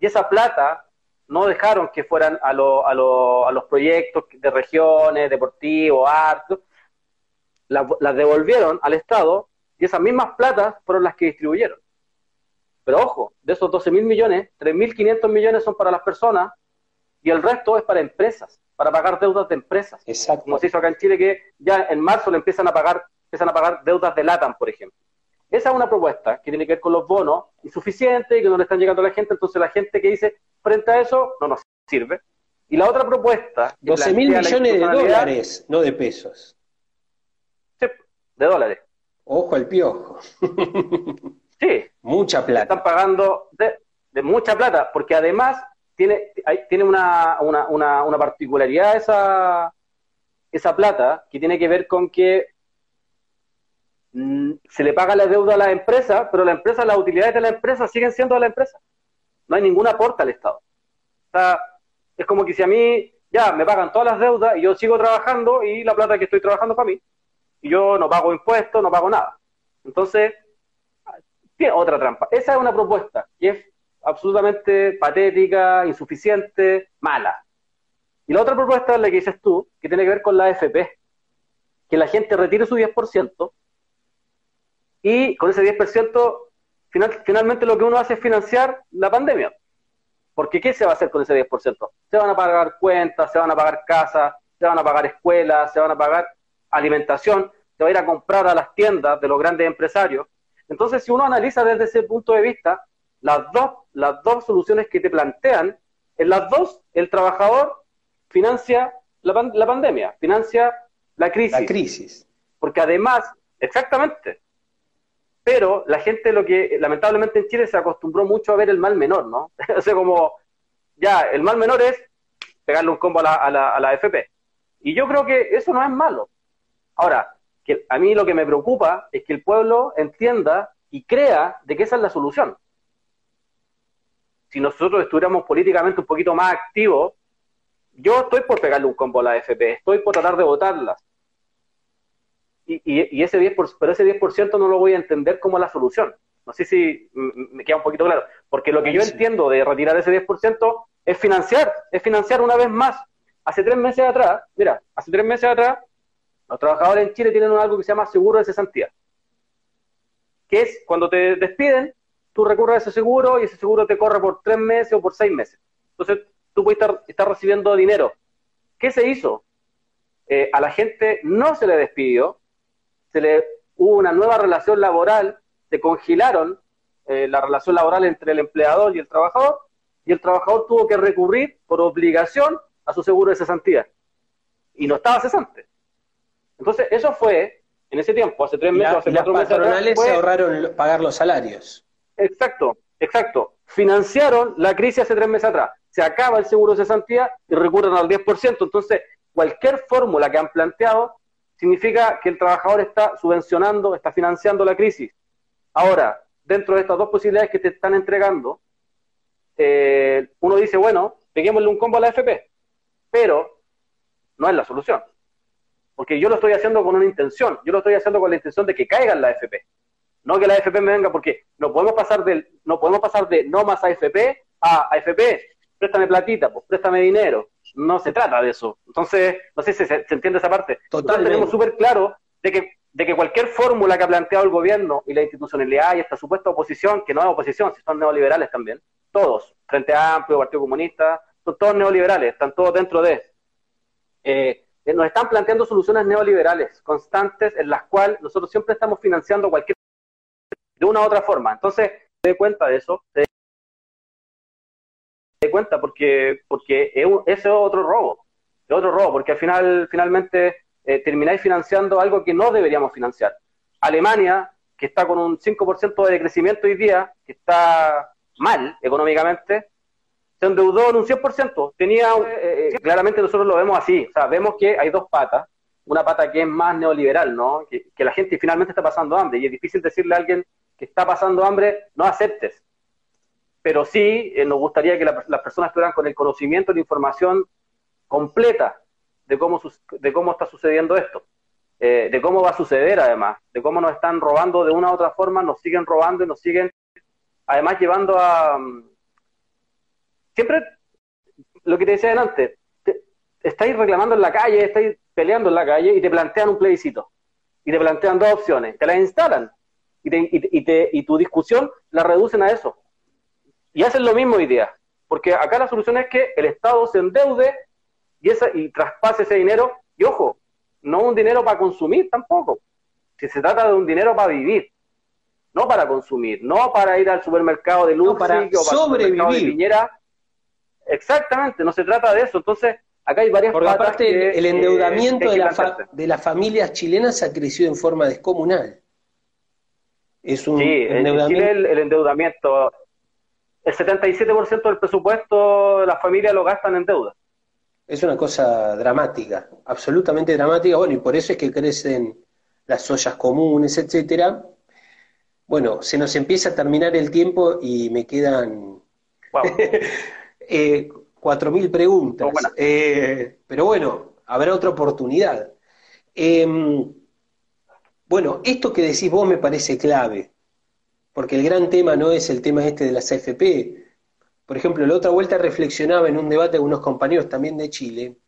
S2: Y esa plata no dejaron que fueran a, a, los proyectos de regiones, deportivos, artes, las devolvieron al Estado y esas mismas platas fueron las que distribuyeron. Pero ojo, de esos 12 mil millones, 3.500 millones son para las personas y el resto es para empresas, para pagar deudas de empresas.
S1: Exacto.
S2: Como se hizo acá en Chile, que ya en marzo le empiezan a pagar, empiezan a pagar deudas de LATAM, por ejemplo. Esa es una propuesta que tiene que ver con los bonos insuficientes y que no le están llegando a la gente. Entonces la gente que dice, frente a eso, no nos sirve. Y la otra propuesta...
S1: 12 mil millones de dólares, no de pesos.
S2: De dólares.
S1: Ojo al piojo.
S2: sí.
S1: Mucha plata.
S2: Están pagando de, mucha plata, porque además tiene, tiene una, una, una, una particularidad esa, esa plata que tiene que ver con que mm, se le paga la deuda a la empresa, pero la empresa, las utilidades de la empresa siguen siendo de la empresa. No hay ningún aporte al Estado. O sea, es como que si a mí ya me pagan todas las deudas y yo sigo trabajando y la plata que estoy trabajando para mí, yo no pago impuestos, no pago nada. Entonces, tiene otra trampa. Esa es una propuesta que es absolutamente patética, insuficiente, mala. Y la otra propuesta es la que dices tú, que tiene que ver con la AFP. Que la gente retire su 10% y con ese 10% finalmente lo que uno hace es financiar la pandemia. Porque ¿qué se va a hacer con ese 10%? Se van a pagar cuentas, se van a pagar casas, se van a pagar escuelas, se van a pagar alimentación, se va a ir a comprar a las tiendas de los grandes empresarios. Entonces, si uno analiza desde ese punto de vista, las dos, las dos soluciones que te plantean, en las dos, el trabajador financia la, la pandemia, financia la crisis.
S1: La crisis.
S2: Porque además, exactamente, pero la gente lo que lamentablemente en Chile se acostumbró mucho a ver el mal menor, ¿no? o sea, como ya, el mal menor es pegarle un combo a la, a la, a la FP. Y yo creo que eso no es malo. Ahora, que a mí lo que me preocupa es que el pueblo entienda y crea de que esa es la solución. Si nosotros estuviéramos políticamente un poquito más activos, yo estoy por pegarle un combo a la AFP, estoy por tratar de votarlas. Y, y, ese 10%, pero ese 10% no lo voy a entender como la solución. No sé si me queda un poquito claro. Porque lo que yo entiendo de retirar ese 10% es financiar, es financiar una vez más. Hace tres meses atrás, mira, hace tres meses atrás, los trabajadores en Chile tienen algo que se llama seguro de cesantía, que es cuando te despiden, tú recurres a ese seguro y ese seguro te corre por tres meses o por seis meses. Entonces, tú puedes estar, recibiendo dinero. ¿Qué se hizo? Eh, a la gente no se le despidió, se le hubo una nueva relación laboral, se congelaron eh, la relación laboral entre el empleador y el trabajador, y el trabajador tuvo que recurrir por obligación a su seguro de cesantía. Y no estaba cesante. Entonces, eso fue, en ese tiempo, hace tres meses, hace cuatro meses.
S1: Las se ahorraron pagar los salarios.
S2: Exacto, exacto. Financiaron la crisis hace tres meses atrás. Se acaba el seguro de cesantía y recurren al 10%. Entonces, cualquier fórmula que han planteado significa que el trabajador está subvencionando, está financiando la crisis. Ahora, dentro de estas dos posibilidades que te están entregando, eh, uno dice, bueno, peguémosle un combo a la FP, pero no es la solución. Porque yo lo estoy haciendo con una intención, yo lo estoy haciendo con la intención de que caiga en la AFP. No que la AFP me venga, porque no podemos pasar, del, no, podemos pasar de no más AFP a AFP, préstame platita, pues préstame dinero. No se trata de eso. Entonces, no sé si se, entiende esa parte.
S1: Totalmente.
S2: tenemos súper claro de que, de que cualquier fórmula que ha planteado el gobierno y la institucionalidad y esta supuesta oposición, que no es oposición, si son neoliberales también, todos, Frente Amplio, Partido Comunista, son todos neoliberales, están todos dentro de... Eh, nos están planteando soluciones neoliberales constantes en las cuales nosotros siempre estamos financiando cualquier de una u otra forma. Entonces, se dé cuenta de eso, se dé cuenta porque, porque ese es otro robo, es otro robo, porque al final, finalmente, eh, termináis financiando algo que no deberíamos financiar. Alemania, que está con un 5% de crecimiento hoy día, que está mal económicamente, se endeudó en un 100%. Tenía, eh, eh, claramente nosotros lo vemos así, o sea, vemos que hay dos patas, una pata que es más neoliberal, ¿no? Que, la gente finalmente está pasando hambre y es difícil decirle a alguien que está pasando hambre, no aceptes. pero sí eh, nos gustaría que las personas estuvieran con el conocimiento la información completa de cómo, de cómo está sucediendo esto, eh, de cómo va a suceder además, de cómo nos están robando de una u otra forma, nos siguen robando y nos siguen además llevando a... Siempre, lo que te decía antes, estáis reclamando en la calle, estáis peleando en la calle y te plantean un plebiscito. Y te plantean dos opciones, te las instalan y, te, y, te, y tu discusión la reducen a eso. Y hacen lo mismo hoy día. Porque acá la solución es que el Estado se endeude y, esa, y traspase ese dinero. Y ojo, no un dinero para consumir tampoco. Si se trata de un dinero para vivir, no para consumir, no para ir al supermercado de luz
S1: para o sobrevivir. de
S2: Piñera. Exactamente, no se trata de eso. Entonces, acá hay varias
S1: Porque aparte el endeudamiento de, la de las familias chilenas ha crecido en forma descomunal.
S2: Es un sí, endeudamiento... en Chile el, endeudamiento, el 77% del presupuesto de las familias lo gastan en deuda.
S1: Es una cosa dramática, absolutamente dramática. Bueno, y por eso es que crecen las ollas comunes, etcétera. Bueno, se nos empieza a terminar el tiempo y me quedan eh, cuatro mil preguntas. Eh, pero bueno, habrá otra oportunidad. Em, bueno, esto que decís vos me parece clave, porque el gran tema no es el tema este de las AFP. Por ejemplo, la otra vuelta reflexionaba en un debate con unos compañeros también de Chile.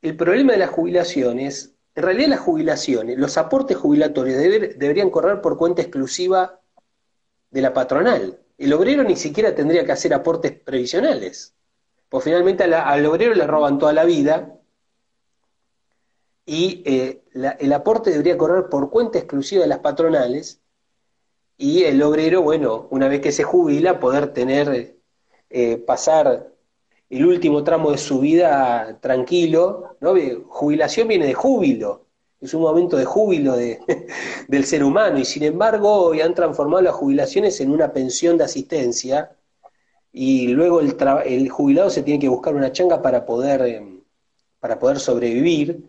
S1: El problema de las jubilaciones, en realidad las jubilaciones, los aportes jubilatorios deberían correr por cuenta exclusiva de la patronal. El obrero ni siquiera tendría que hacer aportes previsionales, pues finalmente al obrero le roban toda la vida y eh, el aporte debería correr por cuenta exclusiva de las patronales y el obrero, bueno, una vez que se jubila, poder tener, eh, pasar el último tramo de su vida tranquilo, ¿no? Jubilación viene de júbilo, es un momento de júbilo de, del ser humano, y sin embargo hoy han transformado las jubilaciones en una pensión de asistencia, y luego el, el jubilado se tiene que buscar una changa para poder, em, para poder sobrevivir,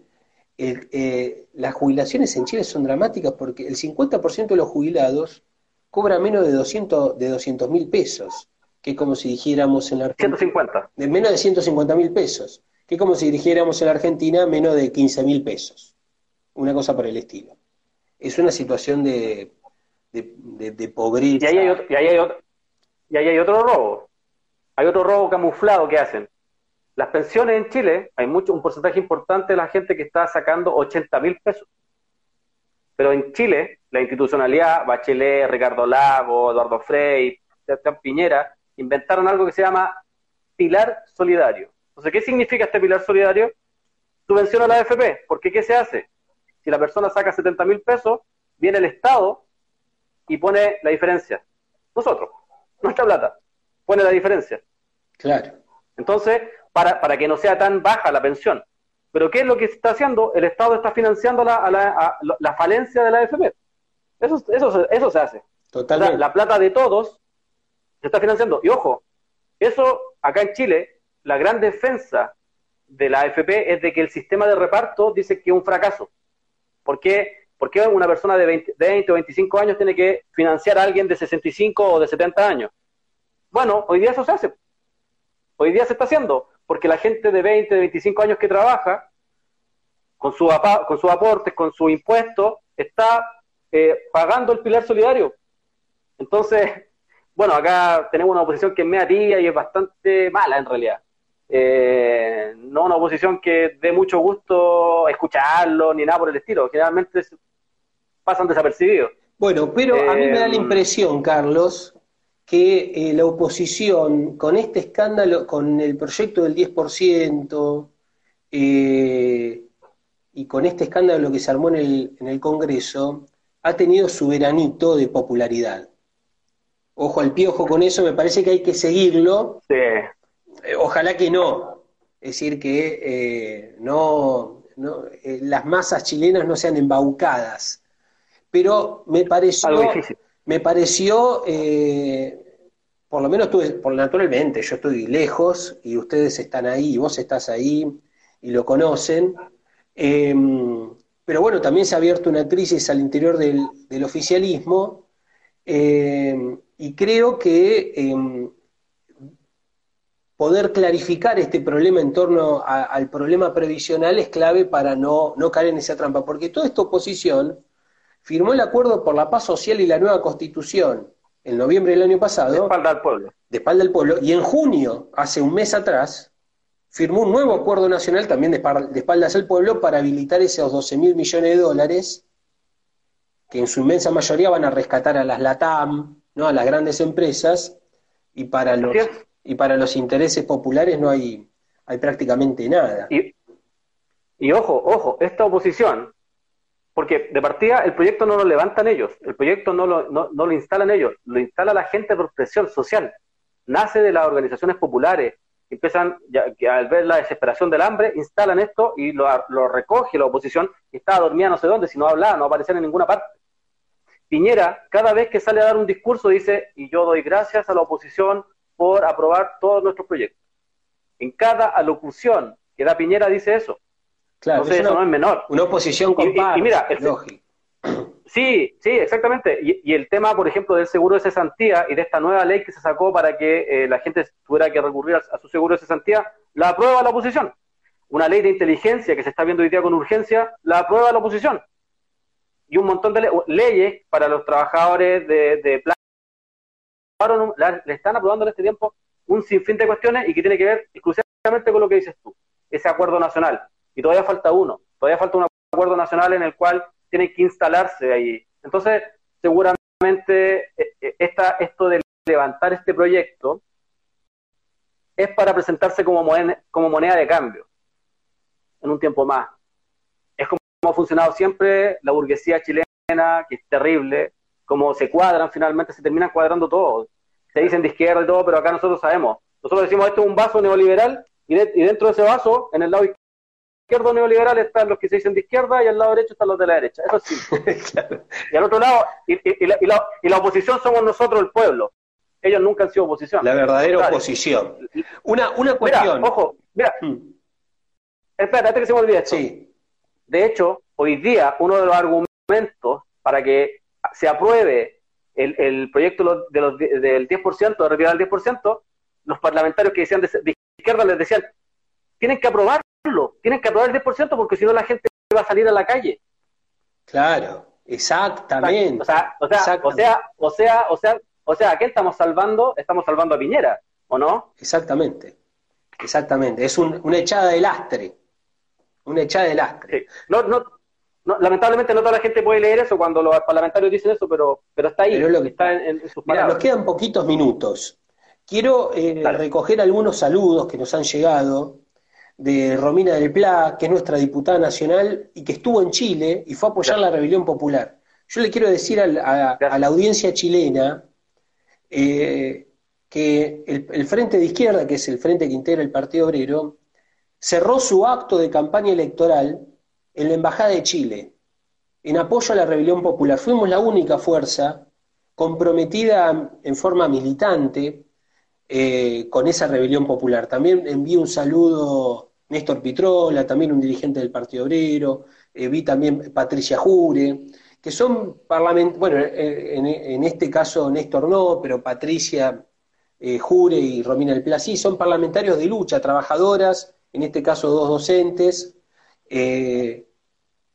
S1: eh, las jubilaciones en Chile son dramáticas porque el 50% de los jubilados cobra menos de 200 de mil pesos, que es como si dijéramos en la
S2: Argentina... 150.
S1: De menos de 150 mil pesos, que es como si dijéramos en la Argentina menos de 15 mil pesos. Una cosa por el estilo. Es una situación de, de, pobreza.
S2: Y ahí, hay otro, y, ahí hay otro, y ahí hay otro robo. Hay otro robo camuflado que hacen las pensiones en Chile, hay mucho, un porcentaje importante de la gente que está sacando 80 mil pesos. Pero en Chile, la institucionalidad, Bachelet, Ricardo Lago, Eduardo Frey, Piñera, inventaron algo que se llama pilar solidario. Entonces, ¿qué significa este pilar solidario? Subvenciona a la AFP. Porque ¿qué se hace? Si la persona saca 70 mil pesos, viene el Estado y pone la diferencia. Nosotros, nuestra plata, pone la diferencia.
S1: Claro.
S2: Entonces, para, para que no sea tan baja la pensión. Pero ¿qué es lo que está haciendo? El Estado está financiando la, la, falencia de la AFP. Eso, eso, eso se hace.
S1: Totalmente.
S2: la plata de todos se está financiando. Y ojo, eso acá en Chile, la gran defensa de la AFP es de que el sistema de reparto dice que es un fracaso. ¿Por qué? Porque una persona de 20, 20 o 25 años tiene que financiar a alguien de 65 o de 70 años. Bueno, hoy día eso se hace. Hoy día se está haciendo porque la gente de 20, de 25 años que trabaja, con, su, con sus aportes, con su impuesto, está eh, pagando el pilar solidario. Entonces, bueno, acá tenemos una oposición que es media y es bastante mala en realidad. Eh, no una oposición que dé mucho gusto escucharlo ni nada por el estilo. Generalmente pasan desapercibidos.
S1: Bueno, pero a mí me da la eh, impresión, Carlos, que eh, la oposición, con este escándalo, con el proyecto del 10%, eh, y con este escándalo que se armó en el, en el Congreso, ha tenido su veranito de popularidad. Ojo al piojo con eso, me parece que hay que seguirlo.
S2: Eh,
S1: ojalá que no. Es decir, que no, las masas chilenas no sean embaucadas. Pero me pareció me pareció, eh, por lo menos tuve, por naturalmente, yo estoy lejos y ustedes están ahí y vos estás ahí y lo conocen. Em, pero bueno, también se ha abierto una crisis al interior del, oficialismo em, y creo que em, poder clarificar este problema en torno al problema previsional es clave para no, no caer en esa trampa, porque toda esta oposición firmó el acuerdo por la paz social y la nueva constitución en noviembre del año pasado. De
S2: espalda al pueblo.
S1: De espalda al pueblo. Y en junio, hace un mes atrás, firmó un nuevo acuerdo nacional también de, espaldas al pueblo para habilitar esos 12 mil millones de dólares que en su inmensa mayoría van a rescatar a las LATAM, ¿no? a las grandes empresas, y para los, y para los intereses populares no hay, hay prácticamente nada.
S2: Y, ojo, ojo, esta oposición, porque de partida el proyecto no lo levantan ellos, el proyecto no lo, no, lo instalan ellos, lo instala la gente por presión social. Nace de las organizaciones populares, empiezan, ya, al ver la desesperación del hambre, instalan esto y lo, lo recoge la oposición, y estaba dormida no sé dónde, si no hablaba, no aparecía en ninguna parte. Piñera, cada vez que sale a dar un discurso, dice, y yo doy gracias a la oposición por aprobar todos nuestros proyectos. En cada alocución que da Piñera dice eso.
S1: Claro, Entonces, eso no es menor. Una oposición con
S2: y, mira, Sí, sí, exactamente. Y, el tema, por ejemplo, del seguro de cesantía y de esta nueva ley que se sacó para que eh, la gente tuviera que recurrir a, su seguro de cesantía, la aprueba la oposición. Una ley de inteligencia que se está viendo hoy día con urgencia, la aprueba la oposición. Y un montón de leyes para los trabajadores de, de le están aprobando en este tiempo un sinfín de cuestiones y que tiene que ver exclusivamente con lo que dices tú, ese acuerdo nacional. Y todavía falta uno, todavía falta un acuerdo nacional en el cual tiene que instalarse ahí. Entonces, seguramente eh, eh, esta, esto de levantar este proyecto es para presentarse como moneda, como moneda de cambio en un tiempo más. Es como ha funcionado siempre la burguesía chilena, que es terrible, como se cuadran finalmente, se terminan cuadrando todos. Se dicen de izquierda y todo, pero acá nosotros sabemos. Nosotros decimos esto es un vaso neoliberal y, dentro de ese vaso, en el lado izquierdo neoliberal están los que se dicen de izquierda y al lado derecho están los de la derecha. Eso sí. Y al otro lado, y, la, oposición somos nosotros, el pueblo. Ellos nunca han sido oposición.
S1: La verdadera oposición. Una, una cuestión.
S2: ojo, mira. Hmm. Espérate que se me olvide esto. Sí. De hecho, hoy día uno de los argumentos para que se apruebe el, el proyecto de los, del 10%, de retirar el 10%, los parlamentarios que decían de, izquierda les decían, tienen que aprobarlo, tienen que aprobar el 10% porque si no la gente va a salir a la calle.
S1: Claro, exactamente.
S2: O sea, o sea, o sea, o sea, o sea, o sea, ¿a qué estamos salvando? Estamos salvando a Piñera, ¿o no?
S1: Exactamente, exactamente. Es un, una echada de lastre, una echada de lastre.
S2: No, no, lamentablemente no toda la gente puede leer eso cuando los parlamentarios dicen eso, pero, pero está ahí, está, en, sus palabras.
S1: nos quedan poquitos minutos. Quiero eh, recoger algunos saludos que nos han llegado de Romina del Pla, que es nuestra diputada nacional y que estuvo en Chile y fue a apoyar la rebelión popular. Yo le quiero decir a, la audiencia chilena eh, que el, el, Frente de Izquierda, que es el frente que integra el Partido Obrero, cerró su acto de campaña electoral en la Embajada de Chile, en apoyo a la rebelión popular. Fuimos la única fuerza comprometida en forma militante eh, con esa rebelión popular. También envío un saludo Néstor Pitrola, también un dirigente del Partido Obrero, eh, vi también Patricia Jure, que son parlamentarios, bueno, eh, en, este caso Néstor no, pero Patricia Jure y Romina El Pla son parlamentarios de lucha, trabajadoras, en este caso dos docentes,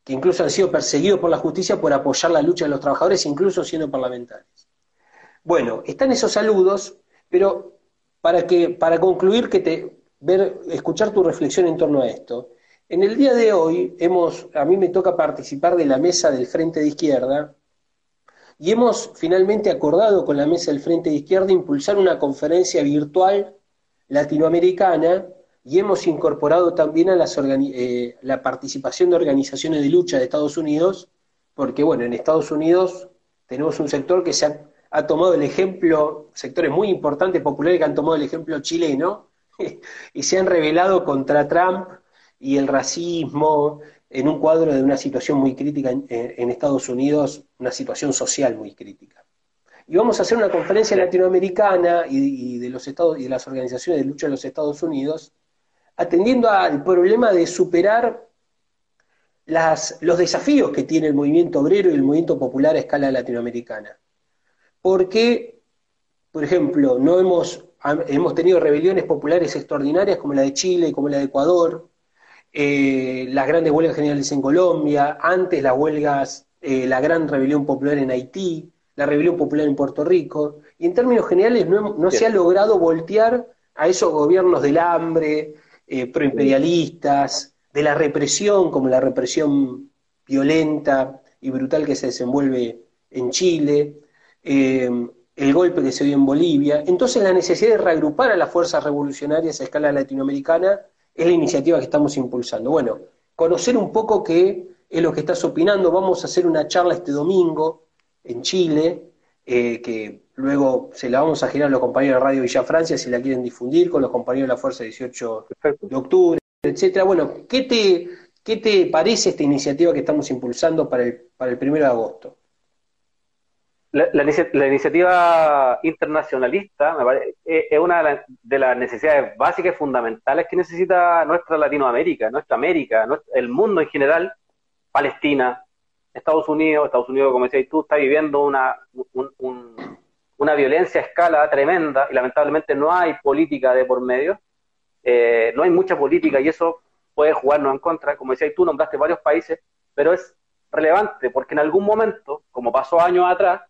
S1: que incluso han sido perseguidos por la justicia por apoyar la lucha de los trabajadores, incluso siendo parlamentarios. Bueno, están esos saludos, pero para, que, para concluir, que te, ver, escuchar tu reflexión en torno a esto. En el día de hoy, hemos, a mí me toca participar de la mesa del Frente de Izquierda, y hemos finalmente acordado con la mesa del Frente de Izquierda impulsar una conferencia virtual latinoamericana y hemos incorporado también a las eh, la participación de organizaciones de lucha de Estados Unidos, porque bueno, en Estados Unidos tenemos un sector que se ha, tomado el ejemplo, sectores muy importantes, populares que han tomado el ejemplo chileno y se han rebelado contra Trump y el racismo en un cuadro de una situación muy crítica en, Estados Unidos, una situación social muy crítica. Y vamos a hacer una conferencia latinoamericana y, de los estados y de las organizaciones de lucha de los Estados Unidos atendiendo al problema de superar los desafíos que tiene el movimiento obrero y el movimiento popular a escala latinoamericana. Porque por ejemplo, no hemos, hemos tenido rebeliones populares extraordinarias como la de Chile y como la de Ecuador, eh, las grandes huelgas generales en Colombia, antes las huelgas, eh, la gran rebelión popular en Haití, la rebelión popular en Puerto Rico, y en términos generales no, no se ha logrado voltear a esos gobiernos del hambre, eh, proimperialistas, de la represión, como la represión violenta y brutal que se desenvuelve en Chile, eh, el golpe que se dio en Bolivia. Entonces la necesidad de reagrupar a las fuerzas revolucionarias a escala latinoamericana es la iniciativa que estamos impulsando. Bueno, conocer un poco qué es lo que estás opinando. Vamos a hacer una charla este domingo en Chile, eh, que luego se la vamos a girar a los compañeros de Radio Villa Francia si la quieren difundir, con los compañeros de la Fuerza 18 de octubre, etcétera. Bueno, ¿qué te, ¿qué te parece esta iniciativa que estamos impulsando para el, para el primero de agosto?
S2: La, iniciativa internacionalista es una de, las necesidades básicas y fundamentales que necesita nuestra Latinoamérica, nuestra América, el mundo en general, Palestina, Estados Unidos, Estados Unidos, como decías tú, está viviendo una, una violencia a escala tremenda y lamentablemente no hay política de por medio, eh, no hay mucha política y eso puede jugarnos en contra. Como decías tú, nombraste varios países, pero es relevante porque en algún momento, como pasó años atrás,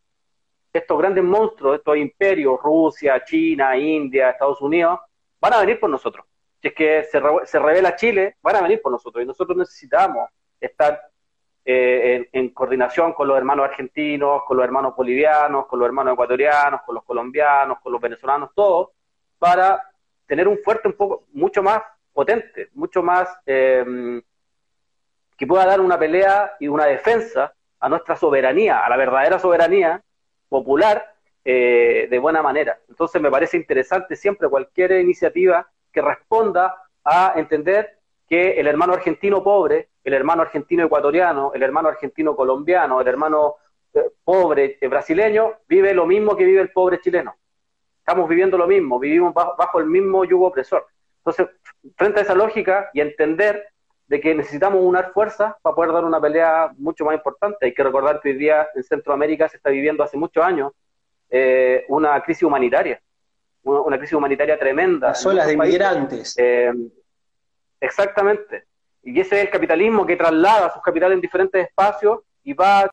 S2: estos grandes monstruos, estos imperios, Rusia, China, India, Estados Unidos, van a venir por nosotros. Si es que se, se revela Chile, van a venir por nosotros. Y nosotros necesitamos estar eh, en, coordinación con los hermanos argentinos, con los hermanos bolivianos, con los hermanos ecuatorianos, con los colombianos, con los venezolanos, todos, para tener un fuerte un poco, mucho más potente, mucho más eh, que pueda dar una pelea y una defensa a nuestra soberanía, a la verdadera soberanía popular eh, de buena manera. Entonces me parece interesante siempre cualquier iniciativa que responda a entender que el hermano argentino pobre, el hermano argentino ecuatoriano, el hermano argentino colombiano, el hermano eh, pobre eh, brasileño, vive lo mismo que vive el pobre chileno. Estamos viviendo lo mismo, vivimos bajo el mismo yugo opresor. Entonces, frente a esa lógica y entender de que necesitamos unar fuerzas para poder dar una pelea mucho más importante. Hay que recordar que hoy día en Centroamérica se está viviendo hace muchos años eh, una crisis humanitaria, una, crisis humanitaria tremenda.
S1: Las olas de inmigrantes.
S2: Eh, exactamente. Y ese es el capitalismo que traslada sus capitales en diferentes espacios y va